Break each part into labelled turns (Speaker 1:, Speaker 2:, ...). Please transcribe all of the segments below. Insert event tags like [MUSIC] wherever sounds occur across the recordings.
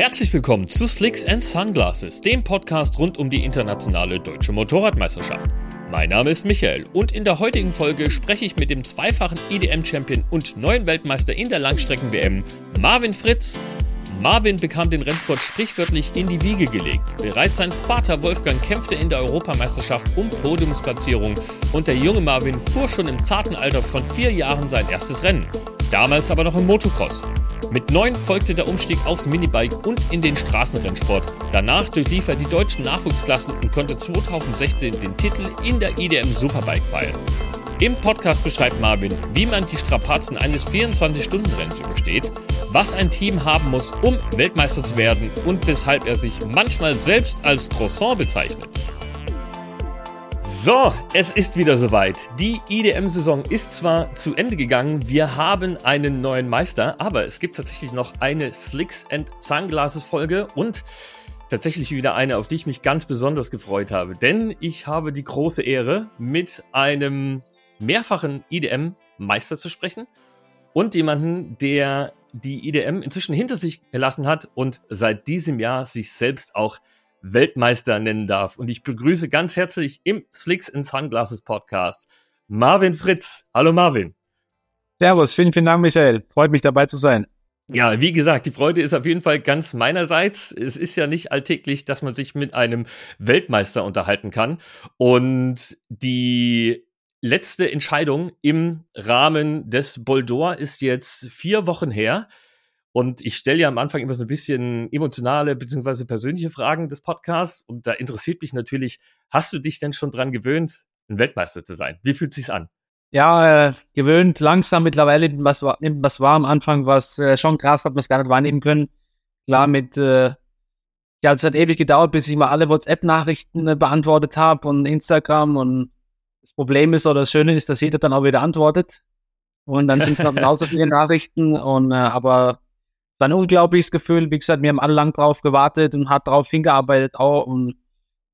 Speaker 1: Herzlich willkommen zu Slicks and Sunglasses, dem Podcast rund um die internationale deutsche Motorradmeisterschaft. Mein Name ist Michael und in der heutigen Folge spreche ich mit dem zweifachen IDM-Champion und neuen Weltmeister in der Langstrecken-WM, Marvin Fritz. Marvin bekam den Rennsport sprichwörtlich in die Wiege gelegt. Bereits sein Vater Wolfgang kämpfte in der Europameisterschaft um Podiumsplatzierung und der junge Marvin fuhr schon im zarten Alter von vier Jahren sein erstes Rennen. Damals aber noch im Motocross. Mit neun folgte der Umstieg aufs Minibike und in den Straßenrennsport. Danach durchlief er die deutschen Nachwuchsklassen und konnte 2016 den Titel in der IDM Superbike feiern. Im Podcast beschreibt Marvin, wie man die Strapazen eines 24-Stunden-Rennens übersteht, was ein Team haben muss, um Weltmeister zu werden und weshalb er sich manchmal selbst als Croissant bezeichnet. So, es ist wieder soweit. Die IDM-Saison ist zwar zu Ende gegangen, wir haben einen neuen Meister, aber es gibt tatsächlich noch eine Slicks and Sunglasses Folge und tatsächlich wieder eine, auf die ich mich ganz besonders gefreut habe. Denn ich habe die große Ehre, mit einem mehrfachen IDM-Meister zu sprechen und jemanden, der die IDM inzwischen hinter sich gelassen hat und seit diesem Jahr sich selbst auch Weltmeister nennen darf. Und ich begrüße ganz herzlich im Slicks and Sunglasses Podcast Marvin Fritz. Hallo Marvin.
Speaker 2: Servus, vielen, vielen Dank, Michael. Freut mich dabei zu sein.
Speaker 1: Ja, wie gesagt, die Freude ist auf jeden Fall ganz meinerseits. Es ist ja nicht alltäglich, dass man sich mit einem Weltmeister unterhalten kann. Und die letzte Entscheidung im Rahmen des Boldor ist jetzt vier Wochen her. Und ich stelle ja am Anfang immer so ein bisschen emotionale bzw. persönliche Fragen des Podcasts. Und da interessiert mich natürlich, hast du dich denn schon dran gewöhnt, ein Weltmeister zu sein? Wie fühlt sich's an?
Speaker 2: Ja, äh, gewöhnt, langsam mittlerweile nimmt was, nimmt was war am Anfang, was äh, schon krass hat, man es gar nicht wahrnehmen können. Klar, mit, äh, ja, es hat ewig gedauert, bis ich mal alle WhatsApp-Nachrichten äh, beantwortet habe und Instagram. Und das Problem ist oder das Schöne ist, dass jeder dann auch wieder antwortet. Und dann sind es noch genauso viele [LAUGHS] Nachrichten. Und äh, aber war ein unglaubliches Gefühl. Wie gesagt, wir haben alle lang drauf gewartet und hat darauf hingearbeitet auch. Und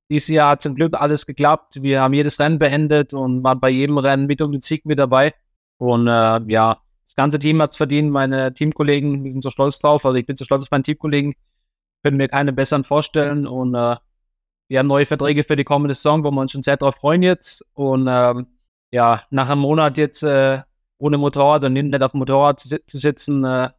Speaker 2: dieses Jahr hat zum Glück alles geklappt. Wir haben jedes Rennen beendet und waren bei jedem Rennen mit um den Sieg mit dabei. Und äh, ja, das ganze Team hat es verdient. Meine Teamkollegen, wir sind so stolz drauf. Also ich bin so stolz auf meine Teamkollegen. Können mir keine besseren vorstellen. Und äh, wir haben neue Verträge für die kommende Saison, wo wir uns schon sehr drauf freuen jetzt. Und ähm, ja, nach einem Monat jetzt äh, ohne Motorrad und nicht auf dem Motorrad zu, zu sitzen, äh,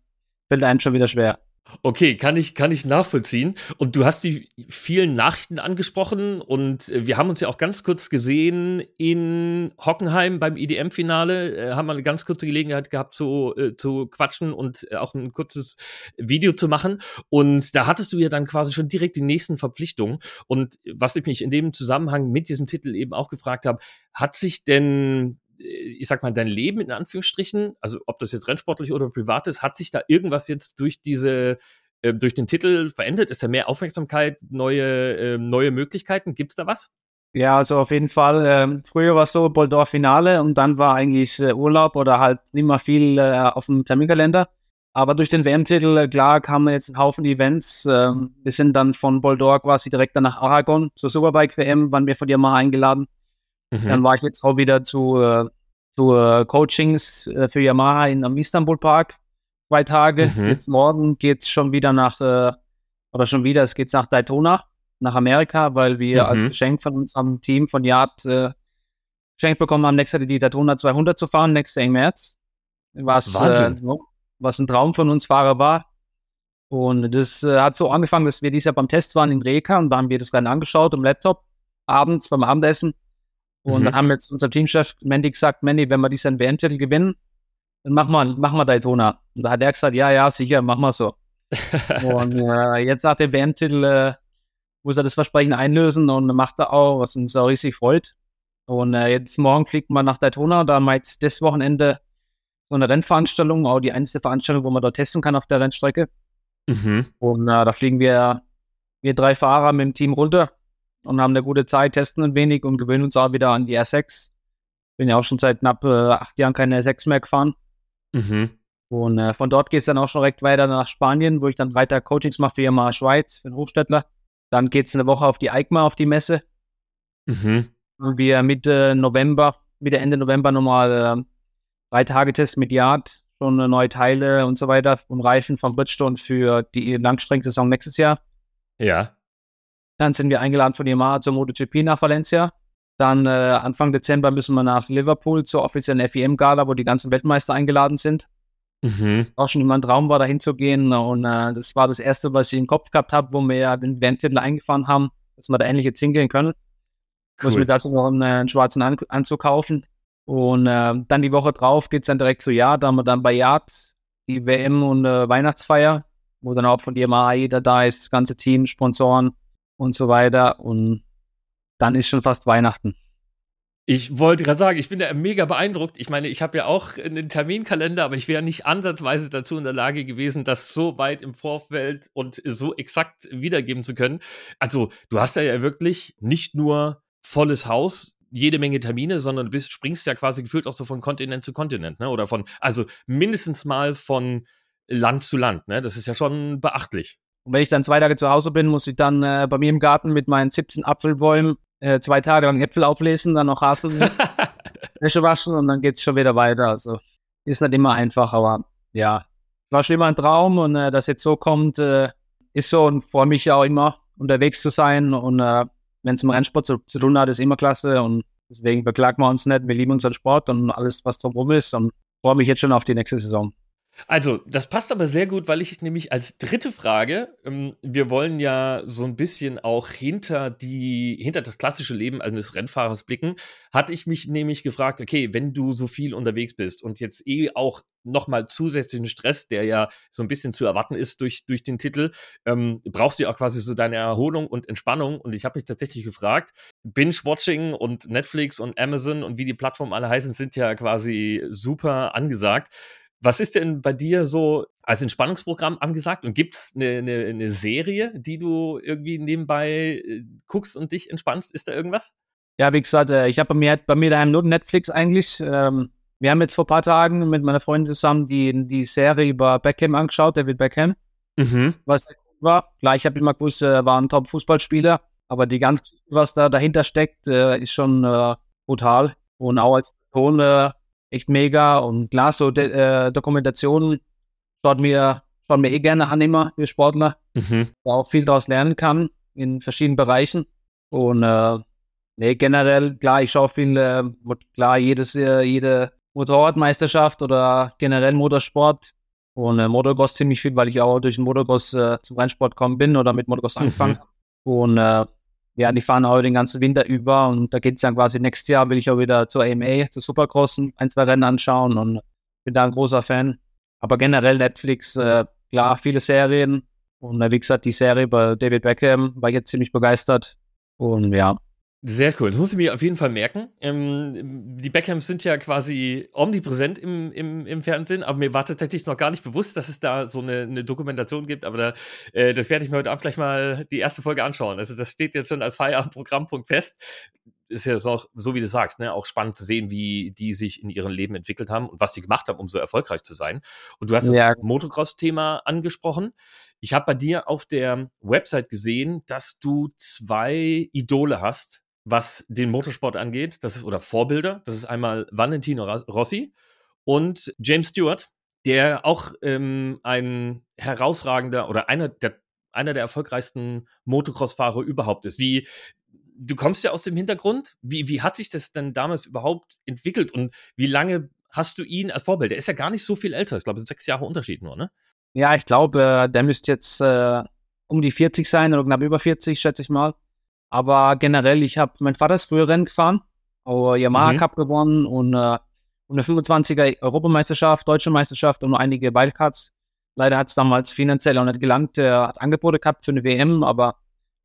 Speaker 2: fällt einem schon wieder schwer.
Speaker 1: Okay, kann ich, kann ich nachvollziehen. Und du hast die vielen Nachrichten angesprochen und äh, wir haben uns ja auch ganz kurz gesehen in Hockenheim beim IDM-Finale, äh, haben wir eine ganz kurze Gelegenheit gehabt zu, äh, zu quatschen und äh, auch ein kurzes Video zu machen. Und da hattest du ja dann quasi schon direkt die nächsten Verpflichtungen. Und was ich mich in dem Zusammenhang mit diesem Titel eben auch gefragt habe, hat sich denn ich sag mal, dein Leben in Anführungsstrichen, also ob das jetzt rennsportlich oder privat ist, hat sich da irgendwas jetzt durch diese, äh, durch den Titel verändert? Ist da mehr Aufmerksamkeit, neue, äh, neue Möglichkeiten? Gibt es da was?
Speaker 2: Ja, also auf jeden Fall. Ähm, früher war es so Boldor Finale und dann war eigentlich äh, Urlaub oder halt nicht mehr viel äh, auf dem Terminkalender. Aber durch den WM-Titel, äh, klar, kamen jetzt ein Haufen Events. Ähm, wir sind dann von Boldor quasi direkt dann nach Aragon zur Superbike WM, waren wir von dir mal eingeladen. Mhm. Dann war ich jetzt auch wieder zu, äh, zu äh, Coachings äh, für Yamaha in, am Istanbul Park. Zwei Tage. Mhm. Jetzt morgen geht es schon wieder nach, oder schon wieder, es geht nach Daytona, nach Amerika, weil wir mhm. als Geschenk von unserem Team von Yard äh, geschenkt bekommen haben, nächstes Jahr die Daytona 200 zu fahren, nächstes Jahr im März. Was, äh, was ein Traum von uns Fahrer war. Und das äh, hat so angefangen, dass wir dieses Jahr beim Test waren in Reka und da haben wir das Rennen angeschaut im Laptop, abends beim Abendessen. Und mhm. dann haben jetzt unser Teamchef Mandy gesagt, Mandy, wenn wir diesen WM-Titel gewinnen, dann machen wir, machen wir Daytona. Und da hat er gesagt, ja, ja, sicher, machen wir so. [LAUGHS] und äh, jetzt nach dem WM-Titel äh, muss er das Versprechen einlösen und macht er auch, was uns auch riesig freut. Und äh, jetzt morgen fliegt man nach Daytona, da haben wir jetzt das Wochenende so eine Rennveranstaltung, auch die einzige Veranstaltung, wo man dort testen kann auf der Rennstrecke. Mhm. Und äh, da fliegen wir, wir drei Fahrer mit dem Team runter und haben eine gute Zeit, testen ein wenig und gewöhnen uns auch wieder an die R6. Bin ja auch schon seit knapp äh, acht Jahren keine R6 mehr gefahren. Mhm. Und äh, von dort geht es dann auch schon direkt weiter nach Spanien, wo ich dann weiter Coachings mache für Yamaha Schweiz, für den Hochstädtler. Dann geht es eine Woche auf die EICMA, auf die Messe. Mhm. Und wir Mitte November, Mitte Ende November nochmal äh, drei Tage Test mit Yard, schon neue Teile und so weiter und Reifen von Bridgestone für die Langstreckensaison nächstes Jahr.
Speaker 1: Ja.
Speaker 2: Dann sind wir eingeladen von Yamaha zur MotoGP nach Valencia. Dann äh, Anfang Dezember müssen wir nach Liverpool zur offiziellen FEM-Gala, wo die ganzen Weltmeister eingeladen sind. Mhm. Auch schon immer ein Traum war, da hinzugehen. Und äh, das war das Erste, was ich im Kopf gehabt habe, wo wir ja den Bandtitel eingefahren haben, dass wir da endlich jetzt hingehen können. Cool. Muss mir dazu noch einen, äh, einen schwarzen An Anzug kaufen. Und äh, dann die Woche drauf geht es dann direkt zu Yard. Da haben wir dann bei Yard die WM und äh, Weihnachtsfeier, wo dann auch von MAA jeder da ist, das ganze Team, Sponsoren und so weiter. Und dann ist schon fast Weihnachten.
Speaker 1: Ich wollte gerade sagen, ich bin da mega beeindruckt. Ich meine, ich habe ja auch einen Terminkalender, aber ich wäre nicht ansatzweise dazu in der Lage gewesen, das so weit im Vorfeld und so exakt wiedergeben zu können. Also, du hast ja wirklich nicht nur volles Haus, jede Menge Termine, sondern du bist, springst ja quasi gefühlt auch so von Kontinent zu Kontinent, ne? Oder von, also mindestens mal von Land zu Land, ne? Das ist ja schon beachtlich.
Speaker 2: Und wenn ich dann zwei Tage zu Hause bin, muss ich dann äh, bei mir im Garten mit meinen 17 Apfelbäumen äh, zwei Tage lang Äpfel auflesen, dann noch Haseln, [LAUGHS] Wäsche waschen und dann geht es schon wieder weiter. Also ist nicht immer einfach, aber ja, war schon immer ein Traum und äh, dass jetzt so kommt, äh, ist so und freue mich ja auch immer unterwegs zu sein und äh, wenn es im Rennsport zu, zu, tun hat, ist immer klasse und deswegen beklagen wir uns nicht. Wir lieben unseren Sport und alles, was drumherum ist und freue mich jetzt schon auf die nächste Saison.
Speaker 1: Also, das passt aber sehr gut, weil ich nämlich als dritte Frage, ähm, wir wollen ja so ein bisschen auch hinter die, hinter das klassische Leben eines Rennfahrers blicken, hatte ich mich nämlich gefragt, okay, wenn du so viel unterwegs bist und jetzt eh auch nochmal zusätzlichen Stress, der ja so ein bisschen zu erwarten ist durch, durch den Titel, ähm, brauchst du ja auch quasi so deine Erholung und Entspannung. Und ich habe mich tatsächlich gefragt, Binge-Watching und Netflix und Amazon und wie die Plattformen alle heißen, sind ja quasi super angesagt. Was ist denn bei dir so als Entspannungsprogramm angesagt? Und gibt es eine, eine, eine, Serie, die du irgendwie nebenbei äh, guckst und dich entspannst? Ist da irgendwas?
Speaker 2: Ja, wie gesagt, äh, ich habe bei mir, bei mir daheim nur Netflix eigentlich. Ähm, wir haben jetzt vor ein paar Tagen mit meiner Freundin zusammen die, die Serie über Beckham angeschaut, David Beckham. Mhm. Was war. Klar, ich habe immer gewusst, er war ein Top-Fußballspieler, aber die ganze, was da dahinter steckt, äh, ist schon äh, brutal. Und auch als Ton äh, echt mega. Und klar, so De äh, Dokumentationen schaut mir, schaut mir eh gerne an, immer, wir Sportler. Mhm. Da auch viel daraus lernen kann in verschiedenen Bereichen. Und äh, nee, generell, klar, ich schaue viel, äh, klar, jedes, äh, jede Motorradmeisterschaft oder generell Motorsport und äh, Motocross ziemlich viel, weil ich auch durch den Motocross äh, zum Rennsport gekommen bin oder mit Motocross mhm. angefangen habe. Und äh, ja, die fahren auch den ganzen Winter über und da geht es dann quasi nächstes Jahr, will ich auch wieder zur AMA, zur Supercrossen, ein, zwei Rennen anschauen und bin da ein großer Fan. Aber generell Netflix, äh, klar, viele Serien und äh, wie gesagt, die Serie bei David Beckham war jetzt ziemlich begeistert und ja,
Speaker 1: sehr cool. Das muss ich mir auf jeden Fall merken. Ähm, die Beckhams sind ja quasi omnipräsent im, im, im Fernsehen, aber mir war tatsächlich noch gar nicht bewusst, dass es da so eine, eine Dokumentation gibt. Aber da, äh, das werde ich mir heute Abend gleich mal die erste Folge anschauen. Also das steht jetzt schon als Feierabendprogrammpunkt fest. Ist ja so, so wie du sagst, ne, auch spannend zu sehen, wie die sich in ihrem Leben entwickelt haben und was sie gemacht haben, um so erfolgreich zu sein. Und du hast ja. das Motocross-Thema angesprochen. Ich habe bei dir auf der Website gesehen, dass du zwei Idole hast, was den Motorsport angeht. Das ist, oder Vorbilder. Das ist einmal Valentino Rossi und James Stewart, der auch ähm, ein herausragender oder einer der, einer der erfolgreichsten Motocross-Fahrer überhaupt ist. Wie, du kommst ja aus dem Hintergrund. Wie, wie hat sich das denn damals überhaupt entwickelt und wie lange hast du ihn als Vorbild? Der ist ja gar nicht so viel älter. Ich glaube, sechs Jahre Unterschied nur, ne?
Speaker 2: Ja, ich glaube, der müsste jetzt äh, um die 40 sein oder knapp über 40, schätze ich mal. Aber generell, ich habe, mein Vater ist früher Rennen gefahren, auch Yamaha mhm. Cup gewonnen und, äh, und eine 25er Europameisterschaft, Deutsche Meisterschaft und nur einige Wildcards. Leider hat es damals finanziell auch nicht gelangt. Er hat Angebote gehabt für eine WM, aber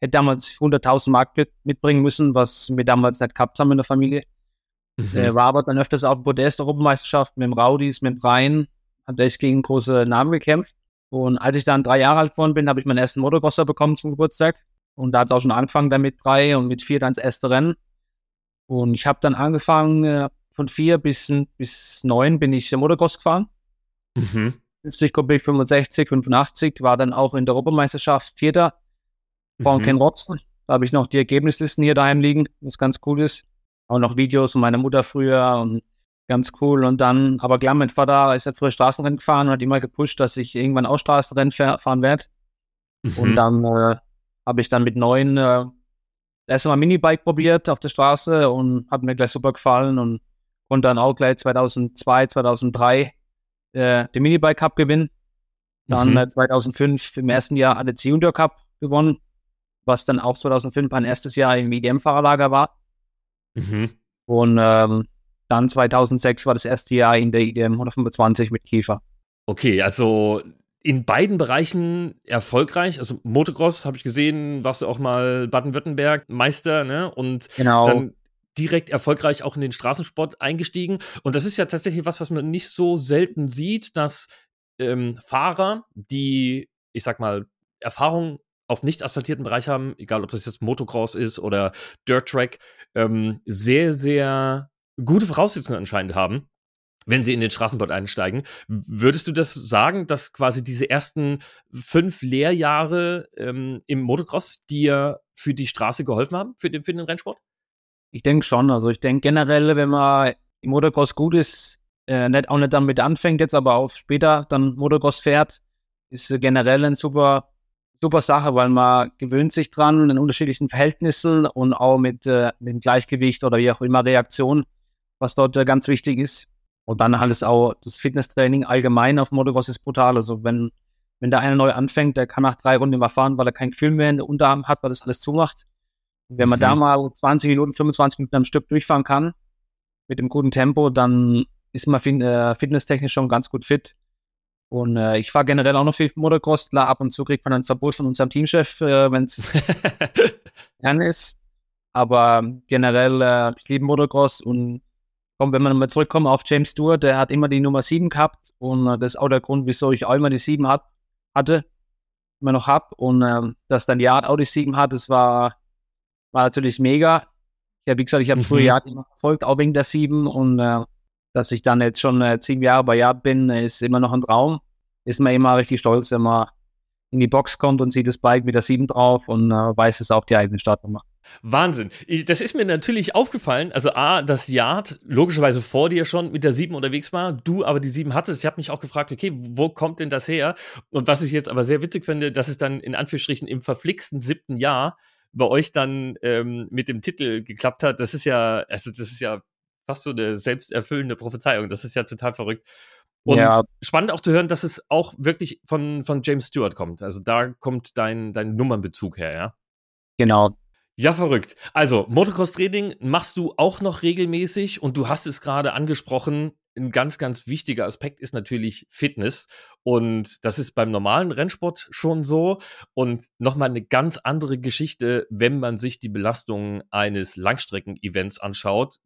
Speaker 2: hätte damals 100.000 Mark mitbringen müssen, was wir damals nicht gehabt haben in der Familie. Mhm. Äh, Robert dann öfters auf dem Podest Europameisterschaft mit dem Raudis, mit dem Brian, hat er gegen große Namen gekämpft. Und als ich dann drei Jahre alt geworden bin, habe ich meinen ersten Motocrosser bekommen zum Geburtstag. Und da hat es auch schon angefangen damit drei und mit vier dann das erste Rennen. Und ich habe dann angefangen, äh, von vier bis, bis neun bin ich Motocross gefahren. Mhm. 50 Kubik, 65, 85, war dann auch in der Europameisterschaft Vierter. Von mhm. Ken Robson. Da habe ich noch die Ergebnislisten hier daheim liegen, was ganz cool ist. Auch noch Videos von meiner Mutter früher und ganz cool. Und dann, aber klar, mein Vater ist ja früher Straßenrennen gefahren und hat immer gepusht, dass ich irgendwann auch Straßenrennen fahren werde. Mhm. Und dann äh, habe ich dann mit neun äh, erstmal Minibike probiert auf der Straße und hat mir gleich super gefallen und konnte dann auch gleich 2002, 2003 äh, den Minibike Cup gewinnen. Dann mhm. 2005 im ersten Jahr ADC Junior Cup gewonnen, was dann auch 2005 mein erstes Jahr im IDM-Fahrerlager war. Mhm. Und ähm, dann 2006 war das erste Jahr in der IDM 125 mit Kiefer.
Speaker 1: Okay, also in beiden Bereichen erfolgreich. Also Motocross habe ich gesehen, warst du auch mal Baden-Württemberg Meister, ne? Und genau. dann direkt erfolgreich auch in den Straßensport eingestiegen. Und das ist ja tatsächlich was, was man nicht so selten sieht, dass ähm, Fahrer, die, ich sag mal, Erfahrung auf nicht asphaltierten Bereich haben, egal ob das jetzt Motocross ist oder Dirt Track, ähm, sehr, sehr gute Voraussetzungen anscheinend haben, wenn sie in den Straßenbord einsteigen. Würdest du das sagen, dass quasi diese ersten fünf Lehrjahre ähm, im Motocross dir für die Straße geholfen haben, für den, für den Rennsport?
Speaker 2: Ich denke schon. Also ich denke generell, wenn man im Motocross gut ist, äh, nicht, auch nicht damit anfängt jetzt, aber auch später dann Motocross fährt, ist generell eine super, super Sache, weil man gewöhnt sich dran in unterschiedlichen Verhältnissen und auch mit, äh, mit dem Gleichgewicht oder wie auch immer Reaktion, was dort äh, ganz wichtig ist. Und dann alles auch das Fitnesstraining allgemein auf Motocross ist brutal. Also wenn, wenn da einer neu anfängt, der kann nach drei Runden immer fahren, weil er kein Gefühl mehr in der Unterarm hat, weil das alles zumacht. Und wenn man mhm. da mal 20 Minuten, 25 Minuten am Stück durchfahren kann, mit dem guten Tempo, dann ist man fin äh, fitnesstechnisch schon ganz gut fit. Und äh, ich fahre generell auch noch viel Motocross. Klar, ab und zu kriegt man ein Verbot von unserem Teamchef, äh, wenn es gern [LAUGHS] ist. Aber generell, äh, ich liebe Motocross und komm, wenn wir mal zurückkommen auf James Stewart, der hat immer die Nummer 7 gehabt und äh, das ist auch der Grund, wieso ich auch immer die 7 hat, hatte, immer noch hab und äh, dass dann Yard auch die 7 hat, das war, war natürlich mega. Ich habe, wie gesagt, ich habe mhm. früher Yard immer verfolgt, auch wegen der 7 und äh, dass ich dann jetzt schon äh, sieben Jahre bei Yard bin, ist immer noch ein Traum. Ist man immer richtig stolz, wenn man in die Box kommt und sieht das Bike mit der 7 drauf und äh, weiß, es auch die eigene Startnummer.
Speaker 1: Wahnsinn. Ich, das ist mir natürlich aufgefallen. Also, A, dass Yard logischerweise vor dir schon mit der 7 unterwegs war, du aber die 7 hattest. Ich habe mich auch gefragt, okay, wo kommt denn das her? Und was ich jetzt aber sehr witzig finde, dass es dann in Anführungsstrichen im verflixten siebten Jahr bei euch dann ähm, mit dem Titel geklappt hat. Das ist ja, also, das ist ja fast so eine selbsterfüllende Prophezeiung. Das ist ja total verrückt. Und ja. spannend auch zu hören, dass es auch wirklich von, von James Stewart kommt. Also da kommt dein, dein Nummernbezug her, ja?
Speaker 2: Genau.
Speaker 1: Ja, verrückt. Also, Motocross-Training machst du auch noch regelmäßig und du hast es gerade angesprochen. Ein ganz, ganz wichtiger Aspekt ist natürlich Fitness. Und das ist beim normalen Rennsport schon so. Und nochmal eine ganz andere Geschichte, wenn man sich die Belastung eines Langstrecken-Events anschaut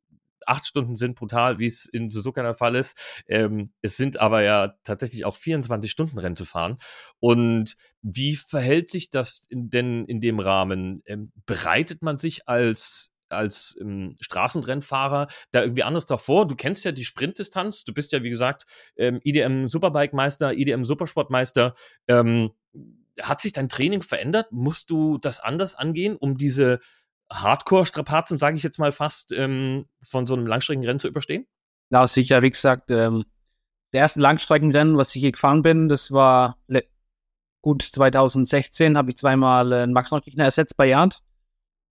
Speaker 1: acht Stunden sind brutal, wie es in Suzuka der Fall ist. Ähm, es sind aber ja tatsächlich auch 24 Stunden Rennen zu fahren. Und wie verhält sich das in, denn in dem Rahmen? Ähm, bereitet man sich als als ähm, Straßenrennfahrer da irgendwie anders drauf vor? Du kennst ja die Sprintdistanz, du bist ja, wie gesagt, ähm, IDM Superbike-Meister, IDM Supersportmeister. Ähm, hat sich dein Training verändert? Musst du das anders angehen, um diese Hardcore-Strapazen, sage ich jetzt mal fast, ähm, von so einem Langstreckenrennen zu überstehen?
Speaker 2: Ja, sicher. Wie gesagt, ähm, der erste Langstreckenrennen, was ich hier gefahren bin, das war gut 2016, habe ich zweimal äh, einen Max Neukirchner ersetzt bei Yard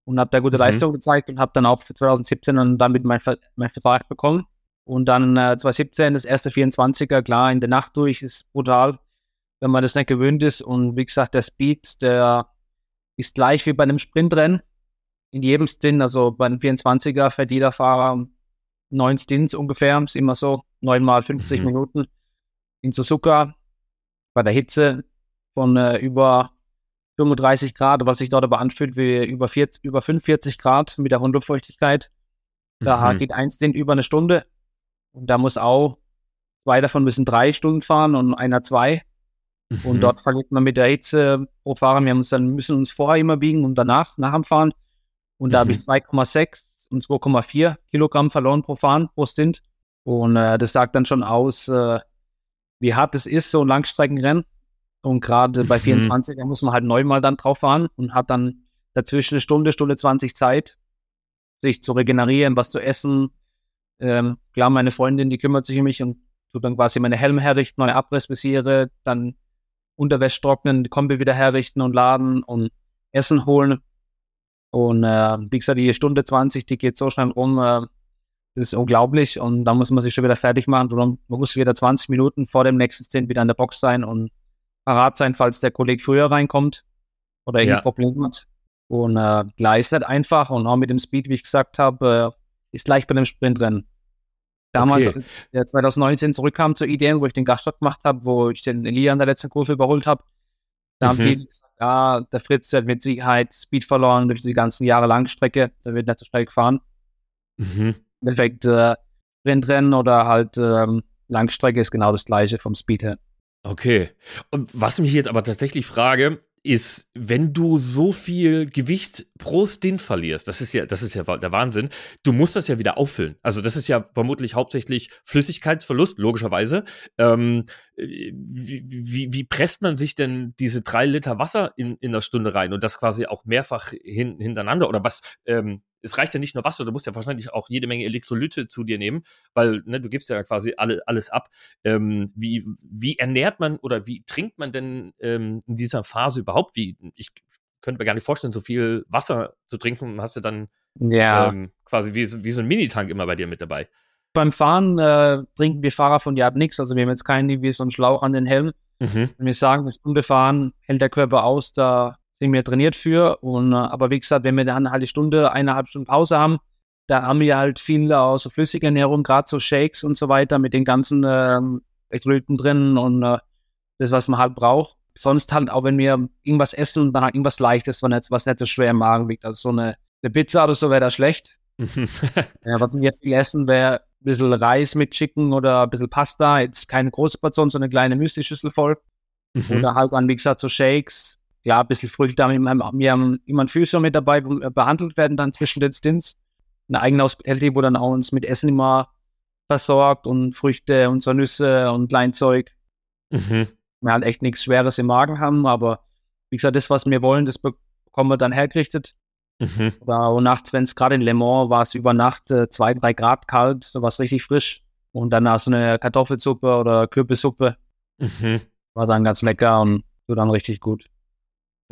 Speaker 2: und habe da gute mhm. Leistung gezeigt und habe dann auch für 2017 und damit mein, Ver mein Vertrag bekommen. Und dann äh, 2017 das erste 24er, klar, in der Nacht durch, ist brutal, wenn man das nicht gewöhnt ist. Und wie gesagt, der Speed, der ist gleich wie bei einem Sprintrennen in jedem Stint, also bei den 24er fährt jeder Fahrer neun Stints ungefähr, ist immer so, neunmal 50 mhm. Minuten in Suzuka bei der Hitze von äh, über 35 Grad, was sich dort aber anfühlt wie über, 40, über 45 Grad mit der hohen Luftfeuchtigkeit. Da mhm. geht ein Stint über eine Stunde und da muss auch zwei davon müssen drei Stunden fahren und einer zwei. Mhm. Und dort verliert man mit der Hitze pro Fahrer. Wir uns dann, müssen uns vorher immer biegen und danach, nach dem Fahren. Und da mhm. habe ich 2,6 und 2,4 Kilogramm verloren pro Fahren, pro Stint. Und äh, das sagt dann schon aus, äh, wie hart es ist, so ein Langstreckenrennen. Und gerade bei 24 mhm. muss man halt neunmal dann drauf fahren und hat dann dazwischen eine Stunde, Stunde 20 Zeit, sich zu regenerieren, was zu essen, Ähm, klar, meine Freundin, die kümmert sich um mich und tut dann quasi meine Helme herrichten, neue Abrissvisiere, dann Unterwäsche trocknen, die Kombi wieder herrichten und laden und Essen holen. Und äh, wie gesagt, die Stunde 20, die geht so schnell rum, äh, das ist unglaublich. Und dann muss man sich schon wieder fertig machen. Und man muss wieder 20 Minuten vor dem nächsten Szenen wieder in der Box sein und parat sein, falls der Kollege früher reinkommt oder irgendein ja. Problem hat. Und äh, ist nicht einfach und auch mit dem Speed, wie ich gesagt habe, äh, ist gleich bei dem Sprintrennen. Damals, okay. äh, 2019 zurückkam zur IDM, wo ich den Gaststart gemacht habe, wo ich den Elia in der letzten Kurve überholt habe, da mhm. haben die gesagt, ja, der Fritz hat mit Sicherheit Speed verloren durch die ganzen Jahre Langstrecke, der wird nicht so schnell gefahren. Mhm. Im Endeffekt äh, Sprintrennen oder halt ähm, Langstrecke ist genau das gleiche vom Speed her.
Speaker 1: Okay. Und was mich jetzt aber tatsächlich frage, ist, wenn du so viel Gewicht pro Stint verlierst, das ist ja, das ist ja der Wahnsinn, du musst das ja wieder auffüllen. Also das ist ja vermutlich hauptsächlich Flüssigkeitsverlust, logischerweise. Ähm, wie, wie, wie presst man sich denn diese drei Liter Wasser in, in der Stunde rein und das quasi auch mehrfach hin, hintereinander? Oder was, ähm, es reicht ja nicht nur Wasser, du musst ja wahrscheinlich auch jede Menge Elektrolyte zu dir nehmen, weil ne, du gibst ja quasi alle, alles ab. Ähm, wie, wie ernährt man oder wie trinkt man denn ähm, in dieser Phase überhaupt? Wie, ich könnte mir gar nicht vorstellen, so viel Wasser zu trinken, hast du dann ja. ähm, quasi wie, wie so ein Minitank immer bei dir mit dabei.
Speaker 2: Beim Fahren äh, trinken wir Fahrer von Jab nichts, also wir haben jetzt keinen wie so einen Schlauch an den Helm. Mhm. Wenn wir sagen, das Stunde fahren, hält der Körper aus, da sind wir trainiert für. Und, äh, aber wie gesagt, wenn wir dann eine halbe Stunde, eineinhalb Stunden Pause haben, da haben wir halt viel aus so flüssiger Ernährung, gerade so Shakes und so weiter mit den ganzen ähm, Elektrolyten drin und äh, das, was man halt braucht. Sonst halt auch, wenn wir irgendwas essen, dann halt irgendwas Leichtes, was nicht, was nicht so schwer im Magen liegt. Also so eine, eine Pizza oder so wäre da schlecht. [LAUGHS] ja, was wir jetzt viel essen, wäre ein bisschen Reis mit Chicken oder ein bisschen Pasta. Jetzt keine große Portion, sondern eine kleine Müsli-Schüssel voll. Mhm. Oder halt dann, wie gesagt, so Shakes ja, ein bisschen Früchte. Wir haben immer einen Physio mit dabei, wo wir behandelt werden dann zwischen den Stints. Eine eigene Hospitality, wo dann auch uns mit Essen immer versorgt und Früchte und so Nüsse und Kleinzeug. Mhm. Wir halt echt nichts Schweres im Magen haben, aber wie gesagt, das, was wir wollen, das bekommen wir dann hergerichtet. Mhm. und nachts, wenn es gerade in Le Mans war, es über Nacht äh, zwei, drei Grad kalt, so was richtig frisch. Und danach so eine Kartoffelsuppe oder Kürbissuppe. Mhm. War dann ganz lecker und so dann richtig gut.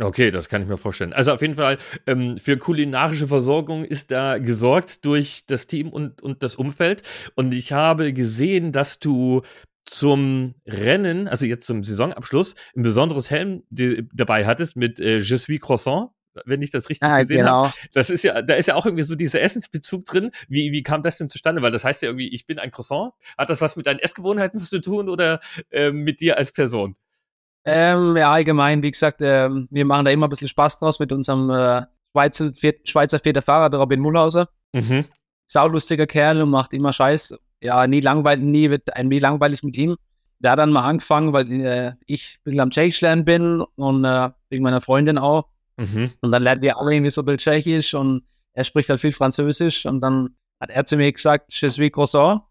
Speaker 1: Okay, das kann ich mir vorstellen. Also auf jeden Fall ähm, für kulinarische Versorgung ist da gesorgt durch das Team und, und das Umfeld. Und ich habe gesehen, dass du zum Rennen, also jetzt zum Saisonabschluss, ein besonderes Helm dabei hattest mit äh, Je suis Croissant wenn ich das richtig ah, gesehen genau. habe. Das ist ja, da ist ja auch irgendwie so dieser Essensbezug drin. Wie, wie kam das denn zustande? Weil das heißt ja irgendwie, ich bin ein Croissant. Hat das was mit deinen Essgewohnheiten zu tun oder äh, mit dir als Person?
Speaker 2: Ähm, ja, allgemein, wie gesagt, ähm, wir machen da immer ein bisschen Spaß draus mit unserem äh, Schweizer, vier, Schweizer vierter Fahrer, der Robin Mullhauser. Mhm. Saulustiger Kerl und macht immer Scheiß. Ja, nie langweilig, nie wird einem nie langweilig mit ihm. Der hat dann mal angefangen, weil äh, ich ein bisschen am Tschechisch lernen bin und äh, wegen meiner Freundin auch. Mhm. Und dann lernen wir alle irgendwie so ein bisschen Tschechisch und er spricht halt viel Französisch und dann hat er zu mir gesagt, je suis croissant.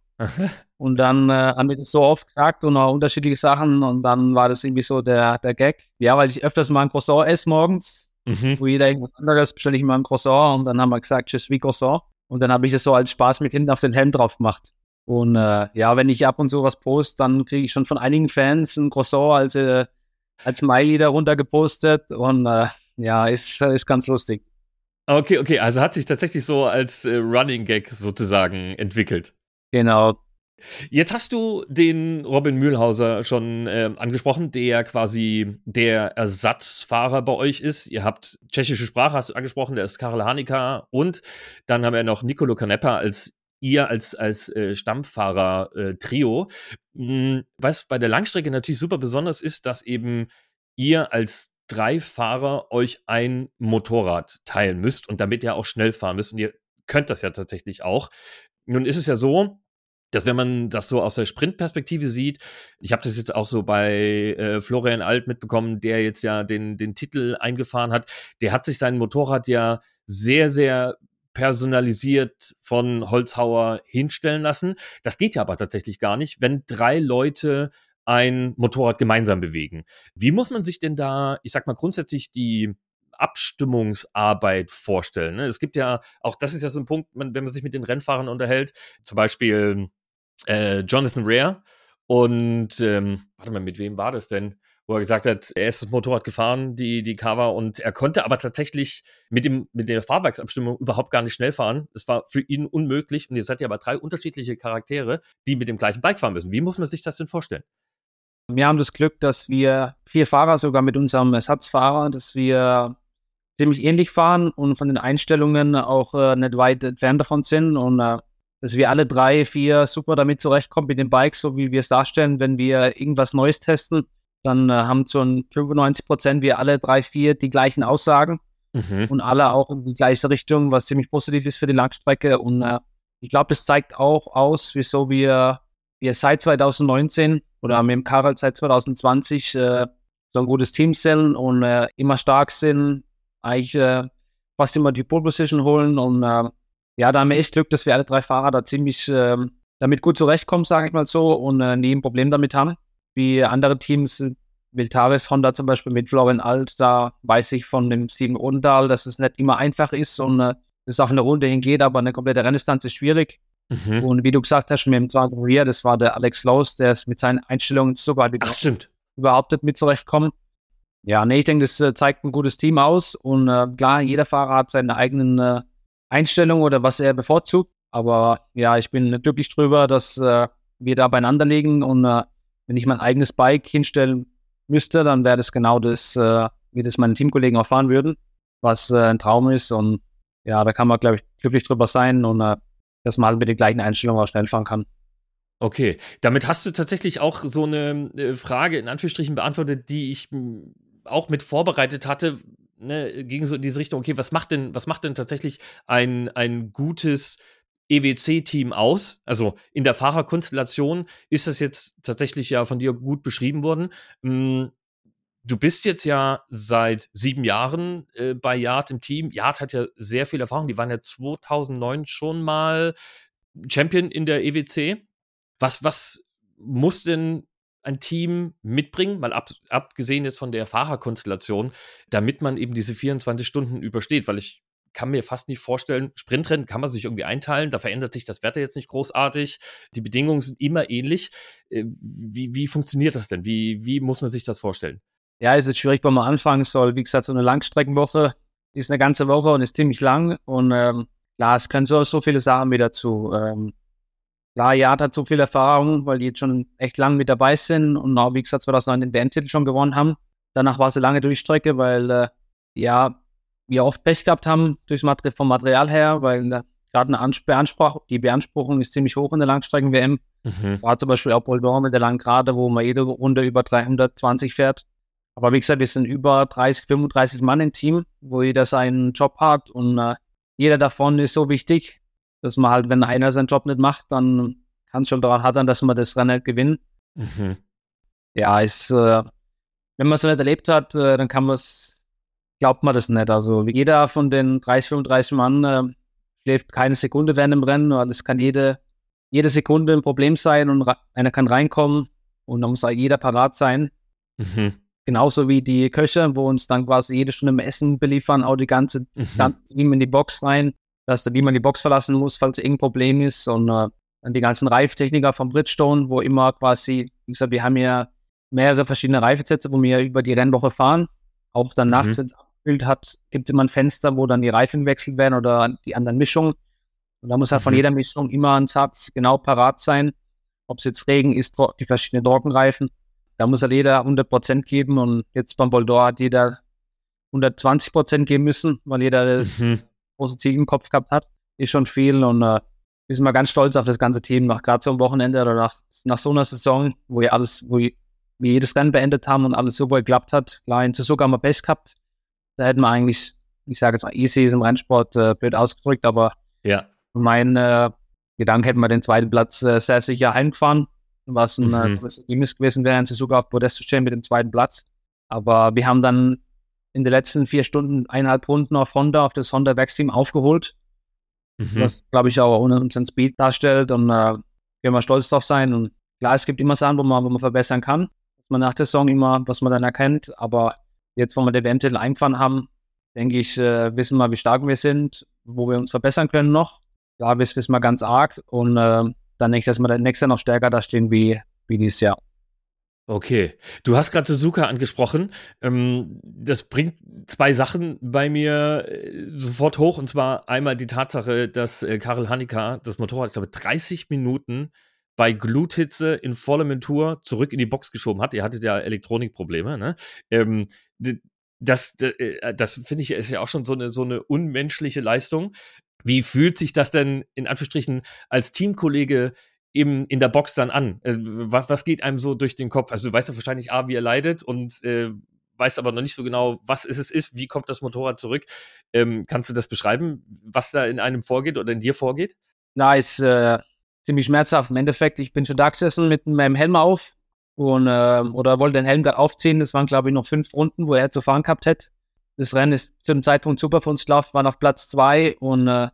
Speaker 2: Und dann äh, haben wir das so oft gesagt und auch unterschiedliche Sachen und dann war das irgendwie so der, der Gag. Ja, weil ich öfters mal ein Croissant esse morgens, mhm. wo jeder irgendwas anderes bestelle ich mal ein Croissant und dann haben wir gesagt, tschüss wie Croissant. Und dann habe ich das so als Spaß mit hinten auf den Helm drauf gemacht. Und äh, ja, wenn ich ab und zu was poste, dann kriege ich schon von einigen Fans ein Croissant als, äh, als Smiley darunter gepostet und äh, ja, ist, ist ganz lustig.
Speaker 1: Okay, okay, also hat sich tatsächlich so als äh, Running Gag sozusagen entwickelt.
Speaker 2: Genau,
Speaker 1: Jetzt hast du den Robin Mühlhauser schon äh, angesprochen, der quasi der Ersatzfahrer bei euch ist. Ihr habt tschechische Sprache, hast du angesprochen, der ist Karel Hanika und dann haben wir noch Nicolo Canepa als ihr als, als äh, Stammfahrer-Trio. Äh, was bei der Langstrecke natürlich super besonders ist, dass eben ihr als drei Fahrer euch ein Motorrad teilen müsst und damit ihr auch schnell fahren müsst. Und ihr könnt das ja tatsächlich auch. Nun ist es ja so, dass wenn man das so aus der Sprintperspektive sieht, ich habe das jetzt auch so bei äh, Florian Alt mitbekommen, der jetzt ja den, den Titel eingefahren hat, der hat sich sein Motorrad ja sehr, sehr personalisiert von Holzhauer hinstellen lassen. Das geht ja aber tatsächlich gar nicht, wenn drei Leute ein Motorrad gemeinsam bewegen. Wie muss man sich denn da, ich sag mal, grundsätzlich die Abstimmungsarbeit vorstellen? Ne? Es gibt ja, auch das ist ja so ein Punkt, wenn man sich mit den Rennfahrern unterhält, zum Beispiel äh, Jonathan Rare und ähm, warte mal, mit wem war das denn? wo er gesagt hat, er ist das Motorrad gefahren, die, die Cover, und er konnte aber tatsächlich mit, dem, mit der Fahrwerksabstimmung überhaupt gar nicht schnell fahren. Es war für ihn unmöglich. Und jetzt seid ihr aber drei unterschiedliche Charaktere, die mit dem gleichen Bike fahren müssen. Wie muss man sich das denn vorstellen?
Speaker 2: Wir haben das Glück, dass wir vier Fahrer, sogar mit unserem Ersatzfahrer, dass wir ziemlich ähnlich fahren und von den Einstellungen auch äh, nicht weit entfernt davon sind und äh, dass wir alle drei, vier super damit zurechtkommen mit dem Bike, so wie wir es darstellen, wenn wir irgendwas Neues testen dann äh, haben so ein 95 Prozent wir alle drei, vier die gleichen Aussagen mhm. und alle auch in die gleiche Richtung, was ziemlich positiv ist für die Langstrecke. Und äh, ich glaube, das zeigt auch aus, wieso wir, wir seit 2019 oder mit dem Karel seit 2020 äh, so ein gutes Team sind und äh, immer stark sind, eigentlich äh, fast immer die Pole Position holen. Und äh, ja, da haben wir echt Glück, dass wir alle drei Fahrer da ziemlich ähm, damit gut zurechtkommen, sage ich mal so, und nie ein Problem damit haben wie andere Teams, Viltaris Honda zum Beispiel mit Florian Alt, da weiß ich von dem Siegen Rundal, dass es nicht immer einfach ist und äh, es auf eine Runde hingeht, aber eine komplette Renndistanz ist schwierig. Mhm. Und wie du gesagt hast, mit dem zweiten Rear, das war der Alex Lowe, der ist mit seinen Einstellungen sogar
Speaker 1: Ach, stimmt.
Speaker 2: überhaupt nicht mit zurechtkommen. Ja, nee, ich denke, das äh, zeigt ein gutes Team aus und äh, klar, jeder Fahrer hat seine eigenen Einstellungen oder was er bevorzugt. Aber ja, ich bin glücklich drüber, dass äh, wir da beieinander liegen und äh, wenn ich mein eigenes Bike hinstellen müsste, dann wäre das genau das, äh, wie das meine Teamkollegen auch fahren würden, was äh, ein Traum ist. Und ja, da kann man, glaube ich, glücklich drüber sein und äh, dass man halt mit den gleichen Einstellungen auch schnell fahren kann.
Speaker 1: Okay, damit hast du tatsächlich auch so eine äh, Frage in Anführungsstrichen beantwortet, die ich auch mit vorbereitet hatte, ne, gegen so diese Richtung, okay, was macht denn, was macht denn tatsächlich ein, ein gutes EWC-Team aus? Also in der Fahrerkonstellation ist das jetzt tatsächlich ja von dir gut beschrieben worden. Hm, du bist jetzt ja seit sieben Jahren äh, bei Yard im Team. Yard hat ja sehr viel Erfahrung. Die waren ja 2009 schon mal Champion in der EWC. Was, was muss denn ein Team mitbringen, mal ab, abgesehen jetzt von der Fahrerkonstellation, damit man eben diese 24 Stunden übersteht? Weil ich kann mir fast nicht vorstellen, Sprintrennen kann man sich irgendwie einteilen, da verändert sich das Wetter jetzt nicht großartig, die Bedingungen sind immer ähnlich. Äh, wie, wie funktioniert das denn? Wie, wie muss man sich das vorstellen?
Speaker 2: Ja, ist jetzt schwierig, wenn man anfangen soll. Wie gesagt, so eine Langstreckenwoche ist eine ganze Woche und ist ziemlich lang. Und ähm, klar, es können so, so viele Sachen mit dazu. Ähm, klar, Jad hat so viel Erfahrung, weil die jetzt schon echt lang mit dabei sind und auch, wie gesagt, 2009 den WM-Titel schon gewonnen haben. Danach war es eine lange Durchstrecke, weil äh, ja, wir oft Pech gehabt haben durchs Material, vom Material her, weil gerade eine Beanspruch, die Beanspruchung ist ziemlich hoch in der Langstrecken-WM. Mhm. War zum Beispiel auch Boldon mit der Langgrade, wo man jede Runde über 320 fährt. Aber wie gesagt, wir sind über 30, 35 Mann im Team, wo jeder seinen Job hat und äh, jeder davon ist so wichtig, dass man halt, wenn einer seinen Job nicht macht, dann kann es schon daran hart dass man das Rennen gewinnt. Mhm. Ja, ist, äh, wenn man es nicht erlebt hat, äh, dann kann man es glaubt man das nicht. Also jeder von den 30, 35 Mann äh, schläft keine Sekunde während dem Rennen, weil es kann jede, jede Sekunde ein Problem sein und einer kann reinkommen und dann muss jeder parat sein. Mhm. Genauso wie die Köche, wo uns dann quasi jede Stunde im Essen beliefern, auch die ganze, mhm. das ganze Team in die Box rein, dass der niemand die Box verlassen muss, falls irgendein Problem ist. Und äh, dann die ganzen Reiftechniker vom Bridgestone, wo immer quasi, wie gesagt, wir haben ja mehrere verschiedene Reifesätze, wo wir über die Rennwoche fahren. Auch dann nachts, mhm. wenn es Bild hat, gibt es immer ein Fenster, wo dann die Reifen gewechselt werden oder die anderen Mischungen. Und da muss halt mhm. von jeder Mischung immer ein Satz genau parat sein. Ob es jetzt Regen ist, die verschiedenen Trockenreifen. Da muss halt jeder 100% geben und jetzt beim Boldor hat jeder 120% geben müssen, weil jeder das mhm. Große Ziel im Kopf gehabt hat. Ist schon viel und äh, wir sind mal ganz stolz auf das ganze Team, nach gerade so einem Wochenende oder nach, nach so einer Saison, wo wir alles, wo wir jedes Rennen beendet haben und alles super geklappt hat. Klar, in Suzuka haben wir Pech gehabt, da hätten wir eigentlich, ich sage jetzt mal, easy ist im Rennsport äh, blöd ausgedrückt, aber
Speaker 1: ja.
Speaker 2: mein äh, Gedanke hätten wir den zweiten Platz äh, sehr sicher heimgefahren, was ein äh, mhm. Ergebnis gewesen wäre, sogar auf Podest zu stehen mit dem zweiten Platz. Aber wir haben dann in den letzten vier Stunden eineinhalb Runden auf Honda, auf das Honda Werksteam aufgeholt. Mhm. Was, glaube ich, auch ohne unseren Speed darstellt und äh, können wir stolz drauf sein. Und klar, es gibt immer Sachen, wo man, wo man verbessern kann. Dass man nach der Saison immer, was man dann erkennt, aber jetzt, wo wir den WM-Titel eingefahren haben, denke ich, äh, wissen wir, wie stark wir sind, wo wir uns verbessern können noch. Ja, wissen, wir ganz arg. Und äh, dann denke ich, dass wir nächstes Jahr noch stärker da stehen wie, wie dieses Jahr.
Speaker 1: Okay, du hast gerade Suzuka angesprochen. Ähm, das bringt zwei Sachen bei mir äh, sofort hoch. Und zwar einmal die Tatsache, dass äh, Karel Hanika das Motorrad, ich glaube, 30 Minuten bei Gluthitze in voller Montur zurück in die Box geschoben hat. Ihr hattet ja Elektronikprobleme, ne? Ähm, das, äh, das finde ich ist ja auch schon so eine, so eine unmenschliche Leistung. Wie fühlt sich das denn in Anführungsstrichen als Teamkollege eben in der Box dann an? Äh, was, was geht einem so durch den Kopf? Also du weißt ja wahrscheinlich, A, wie er leidet und äh, weißt aber noch nicht so genau, was es ist, wie kommt das Motorrad zurück. Ähm, kannst du das beschreiben, was da in einem vorgeht oder in dir vorgeht?
Speaker 2: Na, ist äh, ziemlich schmerzhaft. Im Endeffekt, ich bin schon da gesessen mit meinem Helm auf und äh, oder wollte den Helm gerade aufziehen. Das waren, glaube ich, noch fünf Runden, wo er zu fahren gehabt hätte. Das Rennen ist zu dem Zeitpunkt super für uns gelaufen, waren auf Platz zwei und äh,